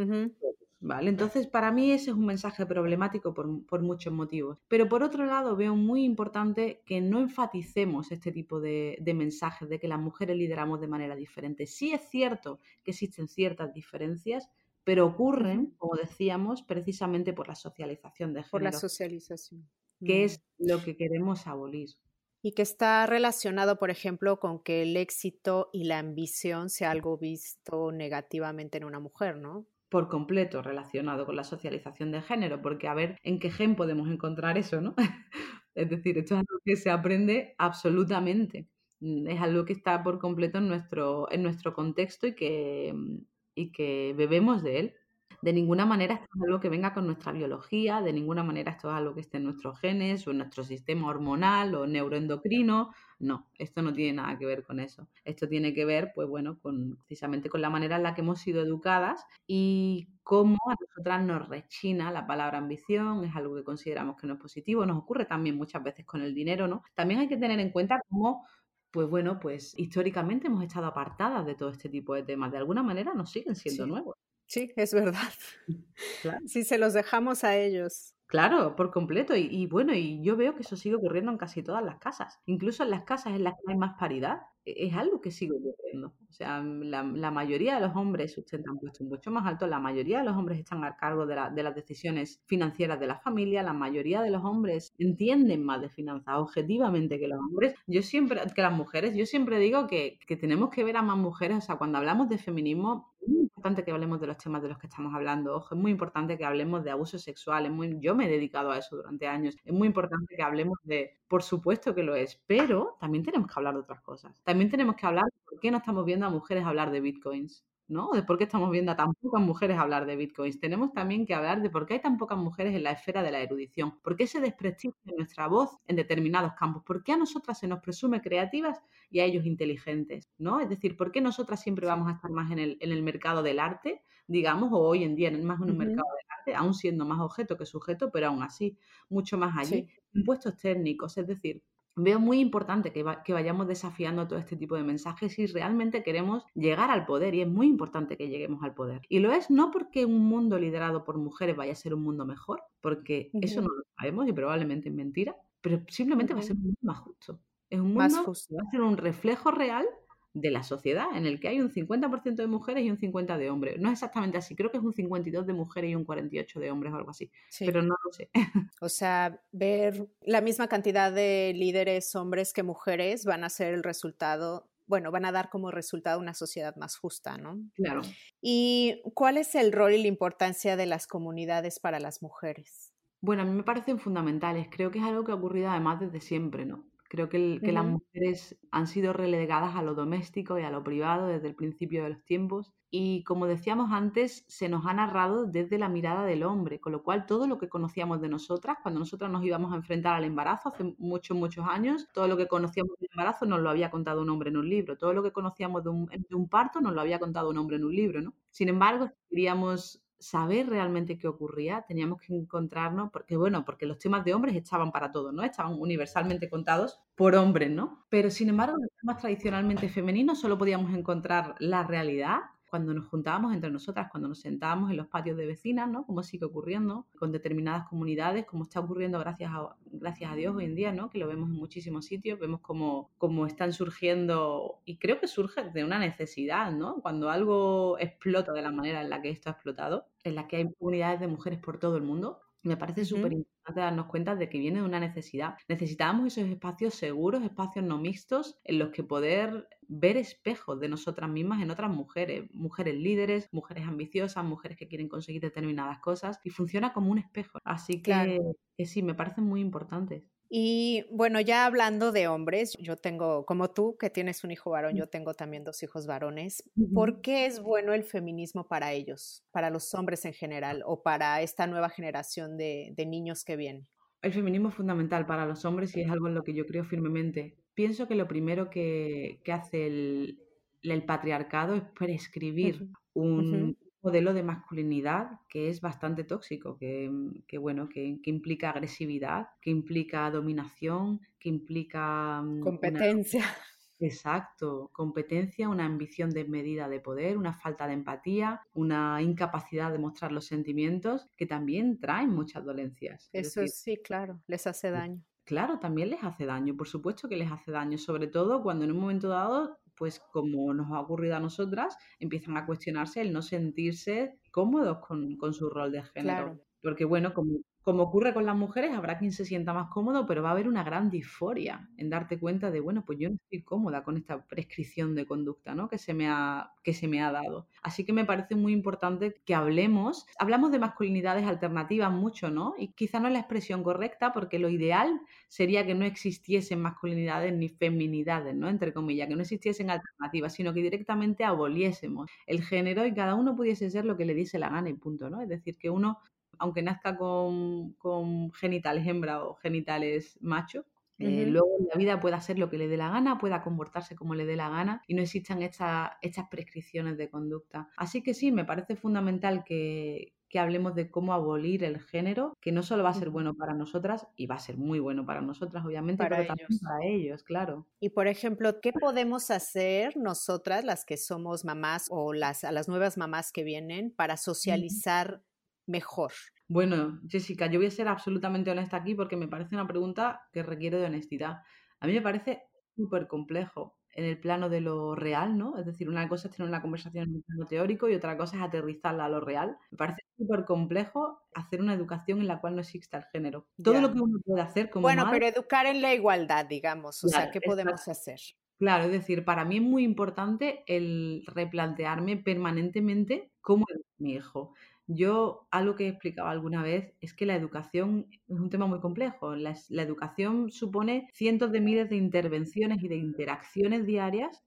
Vale, entonces para mí ese es un mensaje problemático por, muchos motivos. Pero por otro lado veo muy importante que no enfaticemos este tipo de, de, mensajes de que las mujeres lideramos de manera diferente. Sí es cierto que existen ciertas diferencias, pero ocurren, como decíamos, precisamente por la socialización de género. Por la socialización. Que es mm. lo que queremos abolir. Y que está relacionado, por ejemplo, con que el éxito y la ambición sea algo visto negativamente en una mujer, ¿no? Por completo relacionado con la socialización de género, porque a ver en qué gen podemos encontrar eso, ¿no? es decir, esto es algo que se aprende absolutamente. Mm, es algo que está por completo en nuestro, en nuestro contexto y que, y que bebemos de él. De ninguna manera esto es algo que venga con nuestra biología, de ninguna manera esto es algo que esté en nuestros genes o en nuestro sistema hormonal o neuroendocrino. No, esto no tiene nada que ver con eso. Esto tiene que ver, pues bueno, con, precisamente con la manera en la que hemos sido educadas y cómo a nosotras nos rechina la palabra ambición, es algo que consideramos que no es positivo. Nos ocurre también muchas veces con el dinero, ¿no? También hay que tener en cuenta cómo pues bueno, pues históricamente hemos estado apartadas de todo este tipo de temas. De alguna manera nos siguen siendo nuevos. Sí, es verdad. Si se los dejamos a ellos. Claro, por completo. Y, bueno, y yo veo que eso sigue ocurriendo en casi todas las casas. Incluso en las casas en las que hay más paridad, es algo que sigue ocurriendo. O sea, la, mayoría de los hombres sustentan puestos mucho más alto, la mayoría de los hombres están a cargo de, las decisiones financieras de la familia, la mayoría de los hombres entienden más de finanzas objetivamente que los hombres. Yo siempre, que las mujeres, yo siempre digo que, que tenemos que ver a más mujeres, o sea, cuando hablamos de feminismo, importante que hablemos de los temas de los que estamos hablando. Ojo, es muy importante que hablemos de abuso sexual. muy, yo me he dedicado a eso durante años. Es muy importante que hablemos de, por supuesto que lo es, pero también tenemos que hablar de otras cosas. También tenemos que hablar de por qué no estamos viendo a mujeres hablar de bitcoins. ¿no? De por qué estamos viendo a tan pocas mujeres hablar de bitcoins. Tenemos también que hablar de por qué hay tan pocas mujeres en la esfera de la erudición, por qué se desprestigia nuestra voz en determinados campos, por qué a nosotras se nos presume creativas y a ellos inteligentes, ¿no? Es decir, por qué nosotras siempre vamos a estar más en el, en el mercado del arte, digamos, o hoy en día más en un mercado del arte, aún siendo más objeto que sujeto, pero aún así mucho más allí. Impuestos técnicos, es decir, veo muy importante que, vayamos desafiando todo este tipo de mensajes si realmente queremos llegar al poder y es muy importante que lleguemos al poder. Y lo es no porque un mundo liderado por mujeres vaya a ser un mundo mejor, porque eso no lo sabemos y probablemente es mentira, pero simplemente va a ser un mundo más justo. Es un mundo más justo. va a ser un reflejo real de la sociedad, en el que hay un 50% de mujeres y un 50% de hombres. No es exactamente así, creo que es un 52 de mujeres y un 48 de hombres o algo así, pero no lo sé. O sea, ver la misma cantidad de líderes hombres que mujeres van a ser el resultado bueno, van a dar como resultado una sociedad más justa, ¿no? Claro. ¿Y cuál es el rol y la importancia de las comunidades para las mujeres? Bueno, a mí me parecen fundamentales. Creo que es algo que ha ocurrido además desde siempre, ¿no? Creo que, las mujeres han sido relegadas a lo doméstico y a lo privado desde el principio de los tiempos. Y como decíamos antes, se nos ha narrado desde la mirada del hombre, con lo cual todo lo que conocíamos de nosotras, cuando nosotras nos íbamos a enfrentar al embarazo hace muchos, muchos años, todo lo que conocíamos del embarazo nos lo había contado un hombre en un libro, todo lo que conocíamos de un, de un parto nos lo había contado un hombre en un libro, ¿no? Sin embargo, queríamos saber realmente qué ocurría, teníamos que encontrarnos, porque bueno, porque los temas de hombres estaban para todos, ¿no? Estaban universalmente contados por hombres, ¿no? Pero sin embargo, los temas tradicionalmente femeninos solo podíamos encontrar la realidad cuando nos juntábamos entre nosotras, cuando nos sentábamos en los patios de vecinas, ¿no? Como sigue ocurriendo con determinadas comunidades, como está ocurriendo gracias a, gracias a Dios hoy en día, ¿no? Que lo vemos en muchísimos sitios, vemos como, como están surgiendo, y creo que surge de una necesidad, ¿no? Cuando algo explota de la manera en la que esto ha explotado, en la que hay comunidades de mujeres por todo el mundo, me parece súper importante darnos cuenta de que viene de una necesidad. Necesitábamos esos espacios seguros, espacios no mixtos, en los que poder ver espejos de nosotras mismas en otras mujeres, mujeres líderes, mujeres ambiciosas, mujeres que quieren conseguir determinadas cosas, y funciona como un espejo. Así que, que sí, me parecen muy importantes. Y bueno, ya hablando de hombres, yo tengo, como tú, que tienes un hijo varón, yo tengo también dos hijos varones. ¿Por qué es bueno el feminismo para ellos, para los hombres en general o para esta nueva generación de, niños que vienen? El feminismo es fundamental para los hombres y es algo en lo que yo creo firmemente. Pienso que lo primero que, hace el, patriarcado es prescribir un, modelo de masculinidad que es bastante tóxico, que, mm, bueno, que, implica agresividad, que implica dominación, que implica mm, competencia. Exacto, competencia, una ambición desmedida de poder, una falta de empatía, una incapacidad de mostrar los sentimientos que también traen muchas dolencias. Eso sí, claro, les hace daño. Claro, también les hace daño, por supuesto que les hace daño, sobre todo cuando en un momento dado pues como nos ha ocurrido a nosotras, empiezan a cuestionarse el no sentirse cómodos con, su rol de género. Porque bueno, como como ocurre con las mujeres, habrá quien se sienta más cómodo, pero va a haber una gran disforia en darte cuenta de, bueno, pues yo no estoy cómoda con esta prescripción de conducta, ¿no? Que se me ha, que se me ha dado. Así que me parece muy importante que hablemos. Hablamos de masculinidades alternativas mucho, ¿no? Y quizá no es la expresión correcta, porque lo ideal sería que no existiesen masculinidades ni feminidades, ¿no? Entre comillas, que no existiesen alternativas, sino que directamente aboliésemos el género y cada uno pudiese ser lo que le diese la gana y punto, ¿no? Es decir, que uno aunque nazca con, genitales hembra o genitales macho, eh, luego en la vida pueda hacer lo que le dé la gana, pueda comportarse como le dé la gana y no existan estas prescripciones de conducta. Así que sí, me parece fundamental que, que hablemos de cómo abolir el género, que no solo va a ser bueno para nosotras, y va a ser muy bueno para nosotras, obviamente, pero también para ellos, claro. Y por ejemplo, ¿qué podemos hacer nosotras, las que somos mamás o las, a las nuevas mamás que vienen, para socializar mejor? Bueno, Jessica, yo voy a ser absolutamente honesta aquí porque me parece una pregunta que requiere de honestidad. A mí me parece súper complejo en el plano de lo real, ¿no? Es decir, una cosa es tener una conversación en un plano teórico y otra cosa es aterrizarla a lo real. Me parece súper complejo hacer una educación en la cual no exista el género. Todo lo que uno puede hacer como Bueno, pero educar en la igualdad, digamos. O sea, ¿qué podemos hacer? Claro, es decir, para mí es muy importante el replantearme permanentemente cómo es mi hijo. Yo, algo que he explicado alguna vez es que la educación es un tema muy complejo. La, educación supone cientos de miles de intervenciones y de interacciones diarias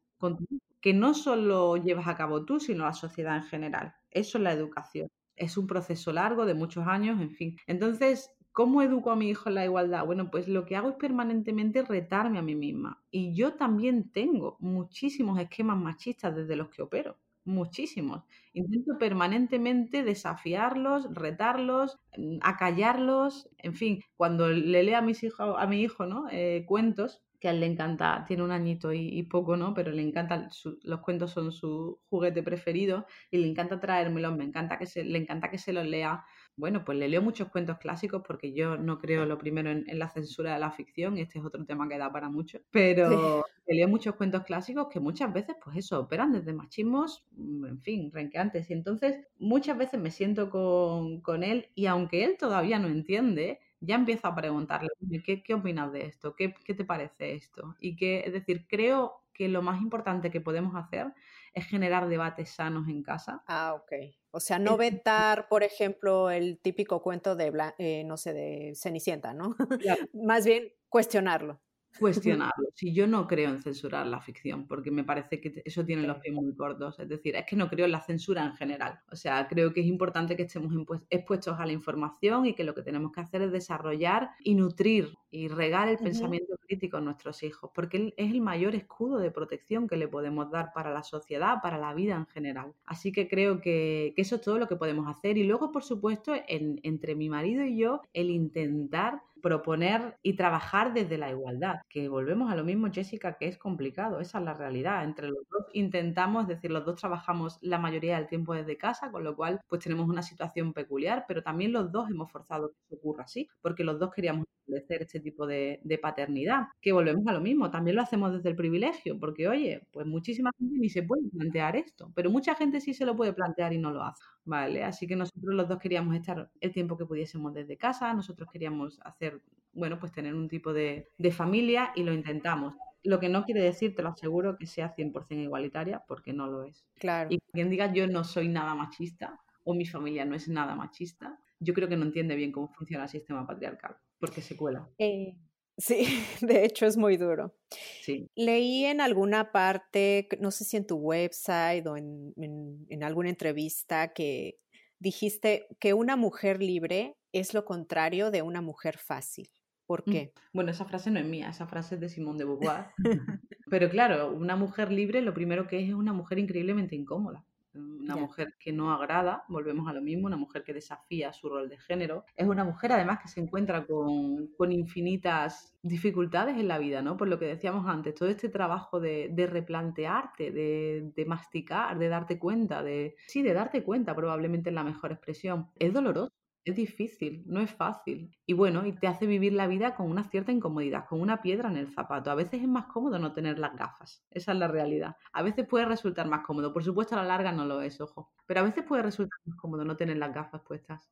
que no solo llevas a cabo tú, sino la sociedad en general. Eso es la educación. Es un proceso largo de muchos años, en fin. Entonces, ¿Cómo educo a mi hijo en la igualdad? Bueno, pues lo que hago es permanentemente retarme a mí misma. Y yo también tengo muchísimos esquemas machistas desde los que opero muchísimos. Intento permanentemente desafiarlos, retarlos, mm, acallarlos, en fin, cuando le leo a, mis hijos, a mi hijo ¿no? Eh, cuentos, que a él le encanta, tiene un añito y, poco, ¿no? Pero le encantan, los cuentos son su juguete preferido y le encanta traérmelos, me encanta que se, le encanta que se los lea bueno, pues le leo muchos cuentos clásicos porque yo no creo lo primero en, la censura de la ficción, y este es otro tema que da para mucho, pero le leo muchos cuentos clásicos que muchas veces, pues eso, operan desde machismos, mm, en fin, renqueantes. Y entonces muchas veces me siento con, él y aunque él todavía no entiende, ya empiezo a preguntarle, ¿qué, qué opinas de esto? ¿Qué, ¿Qué te parece esto? Y que, es decir, creo que lo más importante que podemos hacer es generar debates sanos en casa. Ah, ok. O sea, no vetar, por ejemplo, el típico cuento de, eh, no sé, de Cenicienta, ¿no? Más bien cuestionarlo. Cuestionarlo. Si yo no creo en censurar la ficción, porque me parece que eso tiene los pies muy cortos. Es decir, es que no creo en la censura en general. O sea, creo que es importante que estemos expuestos a la información y que lo que tenemos que hacer es desarrollar y nutrir y regar el pensamiento crítico en nuestros hijos, porque es el mayor escudo de protección que le podemos dar para la sociedad, para la vida en general. Así que creo que, eso es todo lo que podemos hacer. Y luego, por supuesto, entre mi marido y yo, el intentar proponer y trabajar desde la igualdad, que volvemos a lo mismo, Jessica, que es complicado, esa es la realidad. Entre los dos intentamos, es decir, los dos trabajamos la mayoría del tiempo desde casa, con lo cual pues tenemos una situación peculiar, pero también los dos hemos forzado que eso ocurra así, porque los dos queríamos establecer este tipo de, paternidad, que volvemos a lo mismo, también lo hacemos desde el privilegio, porque oye, pues muchísima gente ni se puede plantear esto, pero mucha gente sí se lo puede plantear y no lo hace. Vale, así que nosotros los dos queríamos estar el tiempo que pudiésemos desde casa, nosotros queríamos hacer, bueno, pues tener un tipo de, familia y lo intentamos. Lo que no quiere decir, te lo aseguro, que sea 100% igualitaria, porque no lo es. Claro. Y quien diga yo no soy nada machista o mi familia no es nada machista, yo creo que no entiende bien cómo funciona el sistema patriarcal, porque se cuela. Eh, sí, de hecho es muy duro. Sí. Leí en alguna parte, no sé si en tu website o en, alguna entrevista, que dijiste que una mujer libre es lo contrario de una mujer fácil. ¿Por mm, qué? Bueno, esa frase no es mía, esa frase es de Simone de Beauvoir. Pero claro, una mujer libre lo primero que es es una mujer increíblemente incómoda una mujer que no agrada, volvemos a lo mismo, una mujer que desafía su rol de género. Es una mujer además que se encuentra con, con infinitas dificultades en la vida, ¿no? Por lo que decíamos antes, todo este trabajo de, de replantearte, de, de, masticar, de darte cuenta, de... Sí, de darte cuenta probablemente es la mejor expresión. Es doloroso, es difícil, no es fácil. Y bueno, y te hace vivir la vida con una cierta incomodidad, con una piedra en el zapato. A veces es más cómodo no tener las gafas. Esa es la realidad. A veces puede resultar más cómodo. Por supuesto, a la larga no lo es, ojo. Pero a veces puede resultar más cómodo no tener las gafas puestas.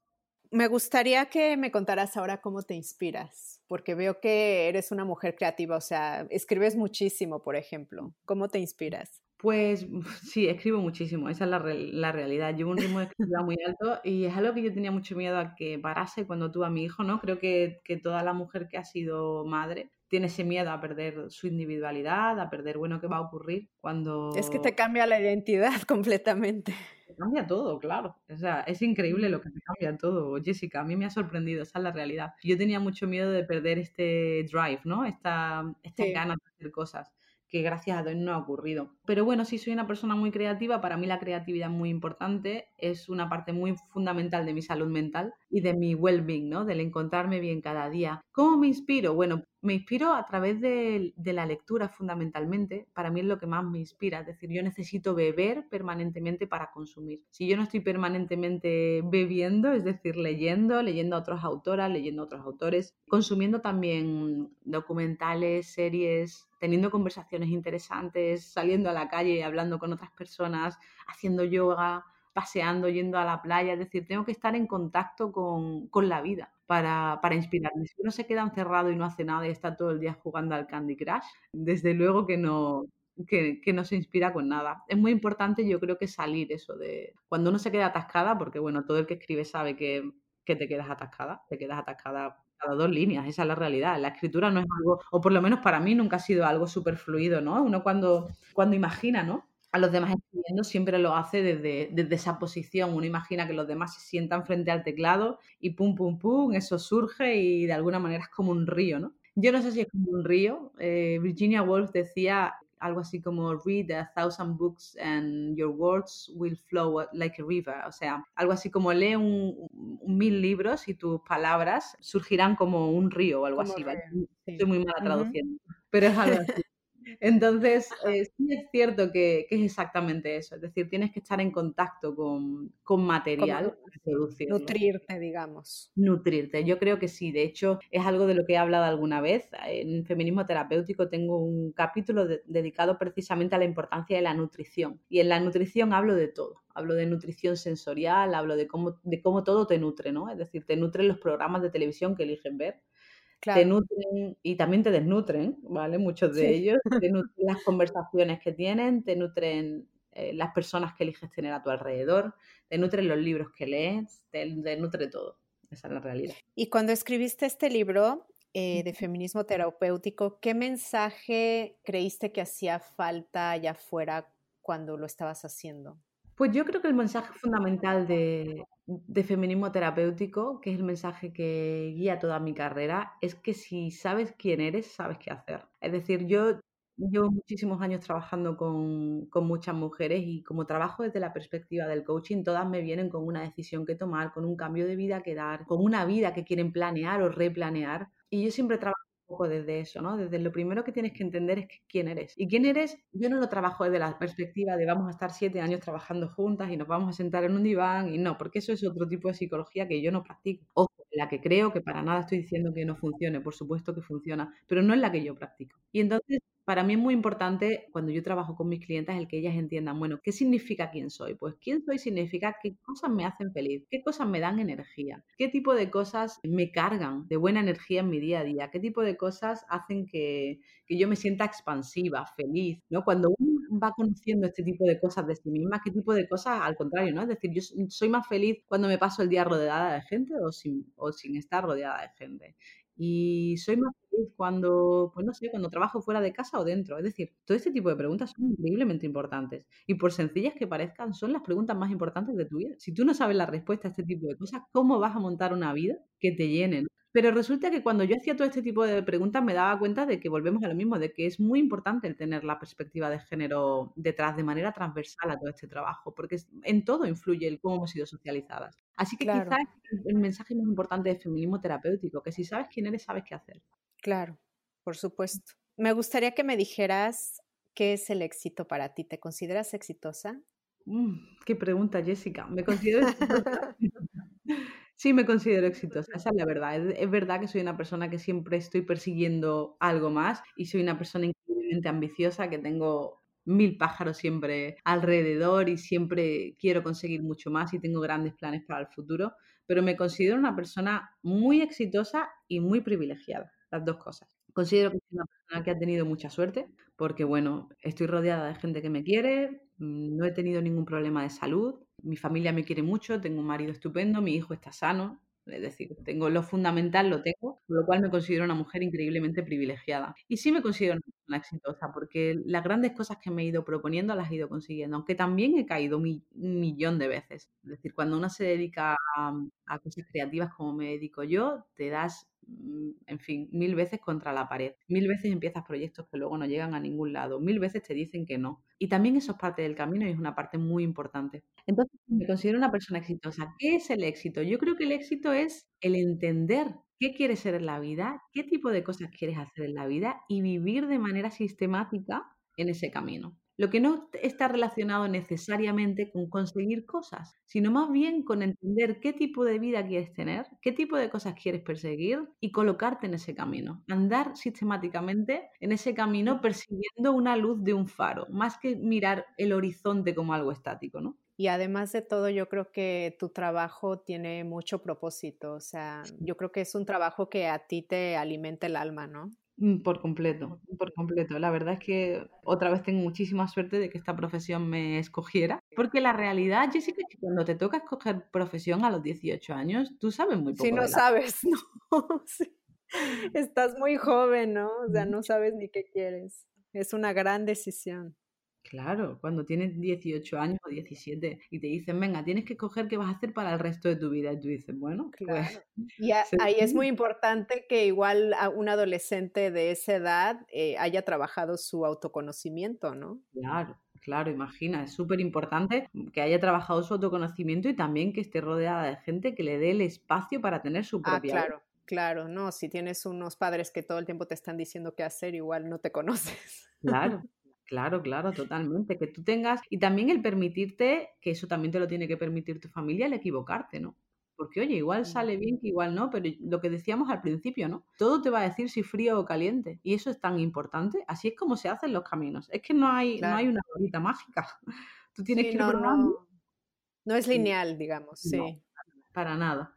Me gustaría que me contaras ahora cómo te inspiras, porque veo que eres una mujer creativa, o sea, escribes muchísimo, por ejemplo. ¿Cómo te inspiras? Pues sí, escribo muchísimo, esa es la, la, realidad. Llevo un ritmo de escritura muy alto y es algo que yo tenía mucho miedo a que parase cuando tuve a mi hijo, ¿no? Creo que, que toda la mujer que ha sido madre tiene ese miedo a perder su individualidad, a perder, bueno, qué va a ocurrir cuando... Es que te cambia la identidad completamente. Te cambia todo, claro. O sea, es increíble lo que te cambia todo, Jessica. A mí me ha sorprendido, esa es la realidad. Yo tenía mucho miedo de perder este drive, ¿no? Esta, esta ganas de hacer cosas que gracias a Dios no ha ocurrido. Pero bueno, sí soy una persona muy creativa, para mí la creatividad es muy importante, es una parte muy fundamental de mi salud mental y de mi well-being, ¿no? Del encontrarme bien cada día. ¿Cómo me inspiro? Bueno, me inspiro a través de, la lectura fundamentalmente. Para mí es lo que más me inspira. Es decir, yo necesito beber permanentemente para consumir. Si yo no estoy permanentemente bebiendo, es decir, leyendo, leyendo a otras autoras, leyendo a otros autores, consumiendo también documentales, series, teniendo conversaciones interesantes, saliendo a la calle, hablando con otras personas, haciendo yoga, paseando, yendo a la playa. Es decir, tengo que estar en contacto con, con la vida para, para, inspirarme. Si uno se queda encerrado y no hace nada y está todo el día jugando al Candy Crush, desde luego que no, que, que, no se inspira con nada. Es muy importante, yo creo que salir eso de cuando uno se queda atascada, porque bueno, todo el que escribe sabe que, que te quedas atascada, te quedas atascada cada dos líneas, esa es la realidad. La escritura no es algo, o por lo menos para mí nunca ha sido algo súper fluido, ¿no? Uno cuando, cuando imagina, ¿no? A los demás escribiendo siempre lo hace desde, desde, esa posición. Uno imagina que los demás se sientan frente al teclado y pum, pum, pum, eso surge y de alguna manera es como un río, ¿no? Yo no sé si es como un río. Eh, Virginia Woolf decía algo así como read a thousand books and your words will flow like a river. O sea, algo así como lee un, mil libros y tus palabras surgirán como un río o algo así. ¿vale? Estoy muy mala traduciendo, pero es algo así. Entonces, eh, sí es cierto que, es exactamente eso. Es decir, tienes que estar en contacto con, material. Nutrirte, digamos. Nutrirte. Yo creo que sí. De hecho, es algo de lo que he hablado alguna vez. En Feminismo Terapéutico tengo un capítulo dedicado precisamente a la importancia de la nutrición. Y en la nutrición hablo de todo. Hablo de nutrición sensorial, hablo de cómo, de cómo todo te nutre, ¿no? Es decir, te nutren los programas de televisión que eligen ver te nutren y también te desnutren, ¿vale? Muchos de ellos, te nutren las conversaciones que tienen, te nutren eh, las personas que eliges tener a tu alrededor, te nutren los libros que lees, te, nutre todo. Esa es la realidad. Y cuando escribiste este libro eh, de feminismo terapéutico, ¿qué mensaje creíste que hacía falta allá afuera cuando lo estabas haciendo? Pues yo creo que el mensaje fundamental de, feminismo terapéutico, que es el mensaje que guía toda mi carrera, es que si sabes quién eres, sabes qué hacer. Es decir, yo llevo muchísimos años trabajando con, con muchas mujeres y como trabajo desde la perspectiva del coaching, todas me vienen con una decisión que tomar, con un cambio de vida que dar, con una vida que quieren planear o replanear. Y yo siempre trabajo poco desde eso, ¿no? Desde lo primero que tienes que entender es quién eres. Y quién eres, yo no lo trabajo desde la perspectiva de vamos a estar siete años trabajando juntas y nos vamos a sentar en un diván y no, porque eso es otro tipo de psicología que yo no practico. La que creo que para nada estoy diciendo que no funcione, por supuesto que funciona, pero no es la que yo practico. Y entonces para mí es muy importante cuando yo trabajo con mis clientes el que ellas entiendan, bueno, ¿qué significa quién soy? Pues quién soy significa qué cosas me hacen feliz, qué cosas me dan energía, qué tipo de cosas me cargan de buena energía en mi día a día, qué tipo de cosas hacen que, yo me sienta expansiva, feliz, ¿no? Cuando va conociendo este tipo de cosas de sí misma, qué tipo de cosas al contrario, ¿no? Es decir, yo soy más feliz cuando me paso el día rodeada de gente o sin, o sin estar rodeada de gente. Y soy más feliz cuando, pues no sé, cuando trabajo fuera de casa o dentro. Es decir, todo este tipo de preguntas son increíblemente importantes. Y por sencillas que parezcan, son las preguntas más importantes de tu vida. Si tú no sabes la respuesta a este tipo de cosas, ¿cómo vas a montar una vida que te llene? Pero resulta que cuando yo hacía todo este tipo de preguntas me daba cuenta de que volvemos a lo mismo, de que es muy importante el tener la perspectiva de género detrás de manera transversal a todo este trabajo, porque en todo influye el cómo hemos sido socializadas. Así que quizás el mensaje más importante de feminismo terapéutico, que si sabes quién eres, sabes qué hacer. Claro, por supuesto. Me gustaría que me dijeras qué es el éxito para ti. ¿Te consideras exitosa? Mm, qué pregunta, Jessica. Me considero exitosa. Sí, me considero exitosa, esa es la verdad. Es, verdad que soy una persona que siempre estoy persiguiendo algo más y soy una persona increíblemente ambiciosa que tengo mil pájaros siempre alrededor y siempre quiero conseguir mucho más y tengo grandes planes para el futuro, pero me considero una persona muy exitosa y muy privilegiada, las dos cosas. Considero que soy una persona que ha tenido mucha suerte porque, bueno, estoy rodeada de gente que me quiere, mm, no he tenido ningún problema de salud, mi familia me quiere mucho, tengo un marido estupendo, mi hijo está sano, es decir, tengo lo fundamental, lo tengo, con lo cual me considero una mujer increíblemente privilegiada. Y sí me considero una exitosa, porque las grandes cosas que me he ido proponiendo las he ido consiguiendo, aunque también he caído un millón de veces. Es decir, cuando uno se dedica a, a cosas creativas como me dedico yo, te das en fin, mil veces contra la pared. Mil veces empiezas proyectos que luego no llegan a ningún lado. Mil veces te dicen que no. Y también eso es parte del camino y es una parte muy importante. Entonces, me considero una persona exitosa. ¿Qué es el éxito? Yo creo que el éxito es el entender qué quieres ser en la vida, qué tipo de cosas quieres hacer en la vida y vivir de manera sistemática en ese camino. Lo que no está relacionado necesariamente con conseguir cosas, sino más bien con entender qué tipo de vida quieres tener, qué tipo de cosas quieres perseguir y colocarte en ese camino. Andar sistemáticamente en ese camino persiguiendo una luz de un faro, más que mirar el horizonte como algo estático, ¿no? Y además de todo, yo creo que tu trabajo tiene mucho propósito, o sea, yo creo que es un trabajo que a ti te alimenta el alma, ¿no? Mm, por completo, por completo. La verdad es que otra vez tengo muchísima suerte de que esta profesión me escogiera, porque la realidad, Jessica, es que cuando te toca escoger profesión a los 18 años, tú sabes muy poco. Sí, no sabes, ¿no? Estás muy joven, ¿no? O sea, no sabes ni qué quieres. Es una gran decisión. Claro, cuando tienes 18 años o 17 y te dicen, venga, tienes que escoger qué vas a hacer para el resto de tu vida. Y tú dices, bueno, pues... Y ahí es muy importante que igual un adolescente de esa edad eh, haya trabajado su autoconocimiento, ¿no? Claro, claro, imagina, es súper importante que haya trabajado su autoconocimiento y también que esté rodeada de gente que le dé el espacio para tener su ah, propia ah, claro. Claro, no, si tienes unos padres que todo el tiempo te están diciendo qué hacer, igual no te conoces. Claro, Claro, claro, totalmente. Que tú tengas, y también el permitirte, que eso también te lo tiene que permitir tu familia, el equivocarte, ¿no? Porque, oye, igual sale bien que igual no, pero lo que decíamos al principio, ¿no? Todo te va a decir si frío o caliente. Y eso es tan importante. Así es como se hacen los caminos. Es que no hay, no hay una bolita mágica. Tú tienes que no, no, no, es lineal, digamos, sí. para nada.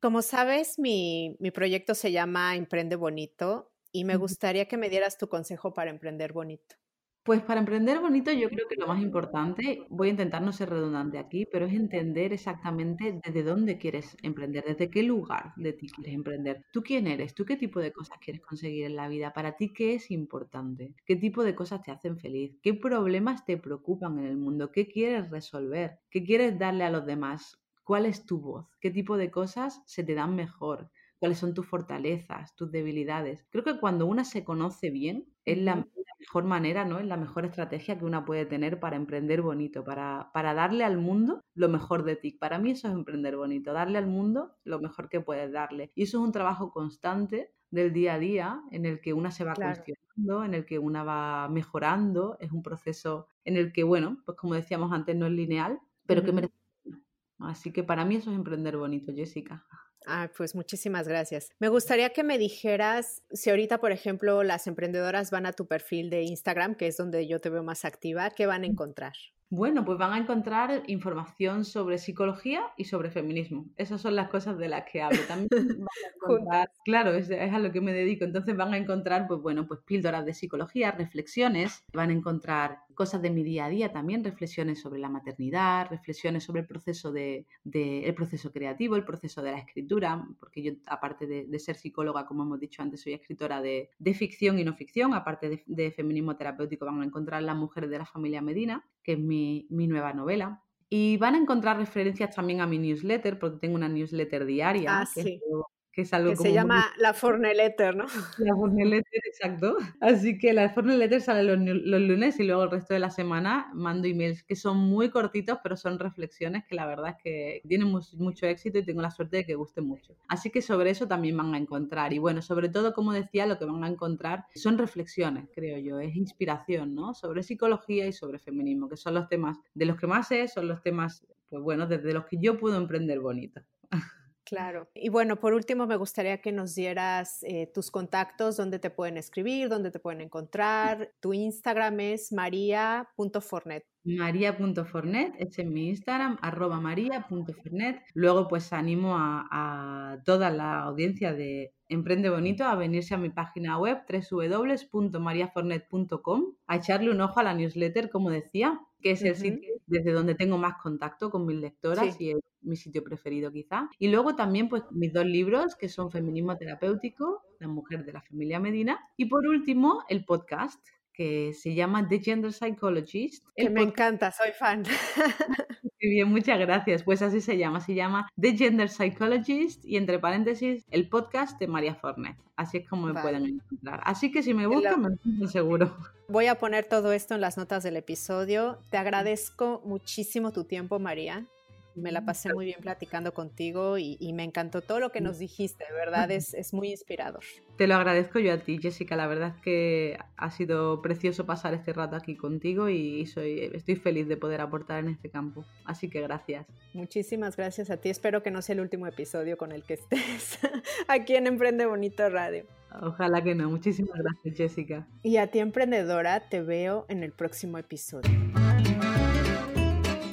Como sabes, mi, mi proyecto se llama Emprende Bonito y me gustaría que me dieras tu consejo para emprender bonito. Pues para emprender bonito yo creo que lo más importante, voy a intentar no ser redundante aquí, pero es entender exactamente desde dónde quieres emprender, desde qué lugar de ti quieres emprender. ¿Tú quién eres? ¿Tú qué tipo de cosas quieres conseguir en la vida? ¿Para ti qué es importante? ¿Qué tipo de cosas te hacen feliz? ¿Qué problemas te preocupan en el mundo? ¿Qué quieres resolver? ¿Qué quieres darle a los demás? ¿Cuál es tu voz? ¿Qué tipo de cosas se te dan mejor? Cuáles son tus fortalezas, tus debilidades. Creo que cuando una se conoce bien, es la, mejor manera, ¿no? Es la mejor estrategia que una puede tener para emprender bonito, para, para darle al mundo lo mejor de ti. Para mí eso es emprender bonito, darle al mundo lo mejor que puedes darle. Y eso es un trabajo constante del día a día en el que una se va cuestionando, en el que una va mejorando, es un proceso en el que, bueno, pues como decíamos antes, no es lineal, pero que merece. Así que para mí eso es emprender bonito, Jessica. Ah, pues muchísimas gracias. Me gustaría que me dijeras si ahorita, por ejemplo, las emprendedoras van a tu perfil de Instagram, que es donde yo te veo más activa, ¿qué van a encontrar? Bueno, pues van a encontrar información sobre psicología y sobre feminismo. Esas son las cosas de las que hablo. También claro, es, a lo que me dedico. Entonces van a encontrar, pues bueno, pues píldoras de psicología, reflexiones, van a encontrar cosas de mi día a día también, reflexiones sobre la maternidad, reflexiones sobre el proceso de, el proceso creativo, el proceso de la escritura, porque yo aparte de, ser psicóloga, como hemos dicho antes, soy escritora de, ficción y no ficción, aparte de, feminismo terapéutico van a encontrar Las mujeres de la familia Medina, que es mi, nueva novela. Y van a encontrar referencias también a mi newsletter, porque tengo una newsletter diaria, ah, que que es algo que se llama la Forneletter, ¿no? La Forneletter, exacto. Así que la Forneletter sale los, los, lunes y luego el resto de la semana mando emails que son muy cortitos, pero son reflexiones que la verdad es que tienen mucho éxito y tengo la suerte de que gusten mucho. Así que sobre eso también van a encontrar. Y bueno, sobre todo, como decía, lo que van a encontrar son reflexiones, creo yo, es inspiración, ¿no? Sobre psicología y sobre feminismo, que son los temas de los que más sé, son los temas, pues bueno, desde los que yo puedo emprender bonito. Claro. Y bueno, por último, me gustaría que nos dieras eh, tus contactos, dónde te pueden escribir, dónde te pueden encontrar. Tu Instagram es maria.fornet. María.fornet, es en mi Instagram, arroba maría.fornet. Luego, pues animo a, a toda la audiencia de Emprende Bonito a venirse a mi página web www.mariafornet.com, a echarle un ojo a la newsletter, como decía, que es el sitio desde donde tengo más contacto con mis lectoras y es mi sitio preferido quizá. Y luego también pues mis dos libros que son Feminismo Terapéutico, La Mujer de la Familia Medina y por último el podcast que se llama The Gender Psychologist. Que me encanta, soy fan. Muy bien, muchas gracias. Pues así se llama, se llama The Gender Psychologist y entre paréntesis el podcast de María Fornet. Así es como me pueden encontrar. Así que si me buscan, me encuentran seguro. Voy a poner todo esto en las notas del episodio. Te agradezco muchísimo tu tiempo, María. Me la pasé muy bien platicando contigo y, me encantó todo lo que nos dijiste, de verdad es, es, muy inspirador. Te lo agradezco yo a ti, Jessica, la verdad es que ha sido precioso pasar este rato aquí contigo y soy, estoy feliz de poder aportar en este campo, así que gracias. Muchísimas gracias a ti, espero que no sea el último episodio con el que estés aquí en Emprende Bonito Radio. Ojalá que no, muchísimas gracias Jessica. Y a ti emprendedora, te veo en el próximo episodio.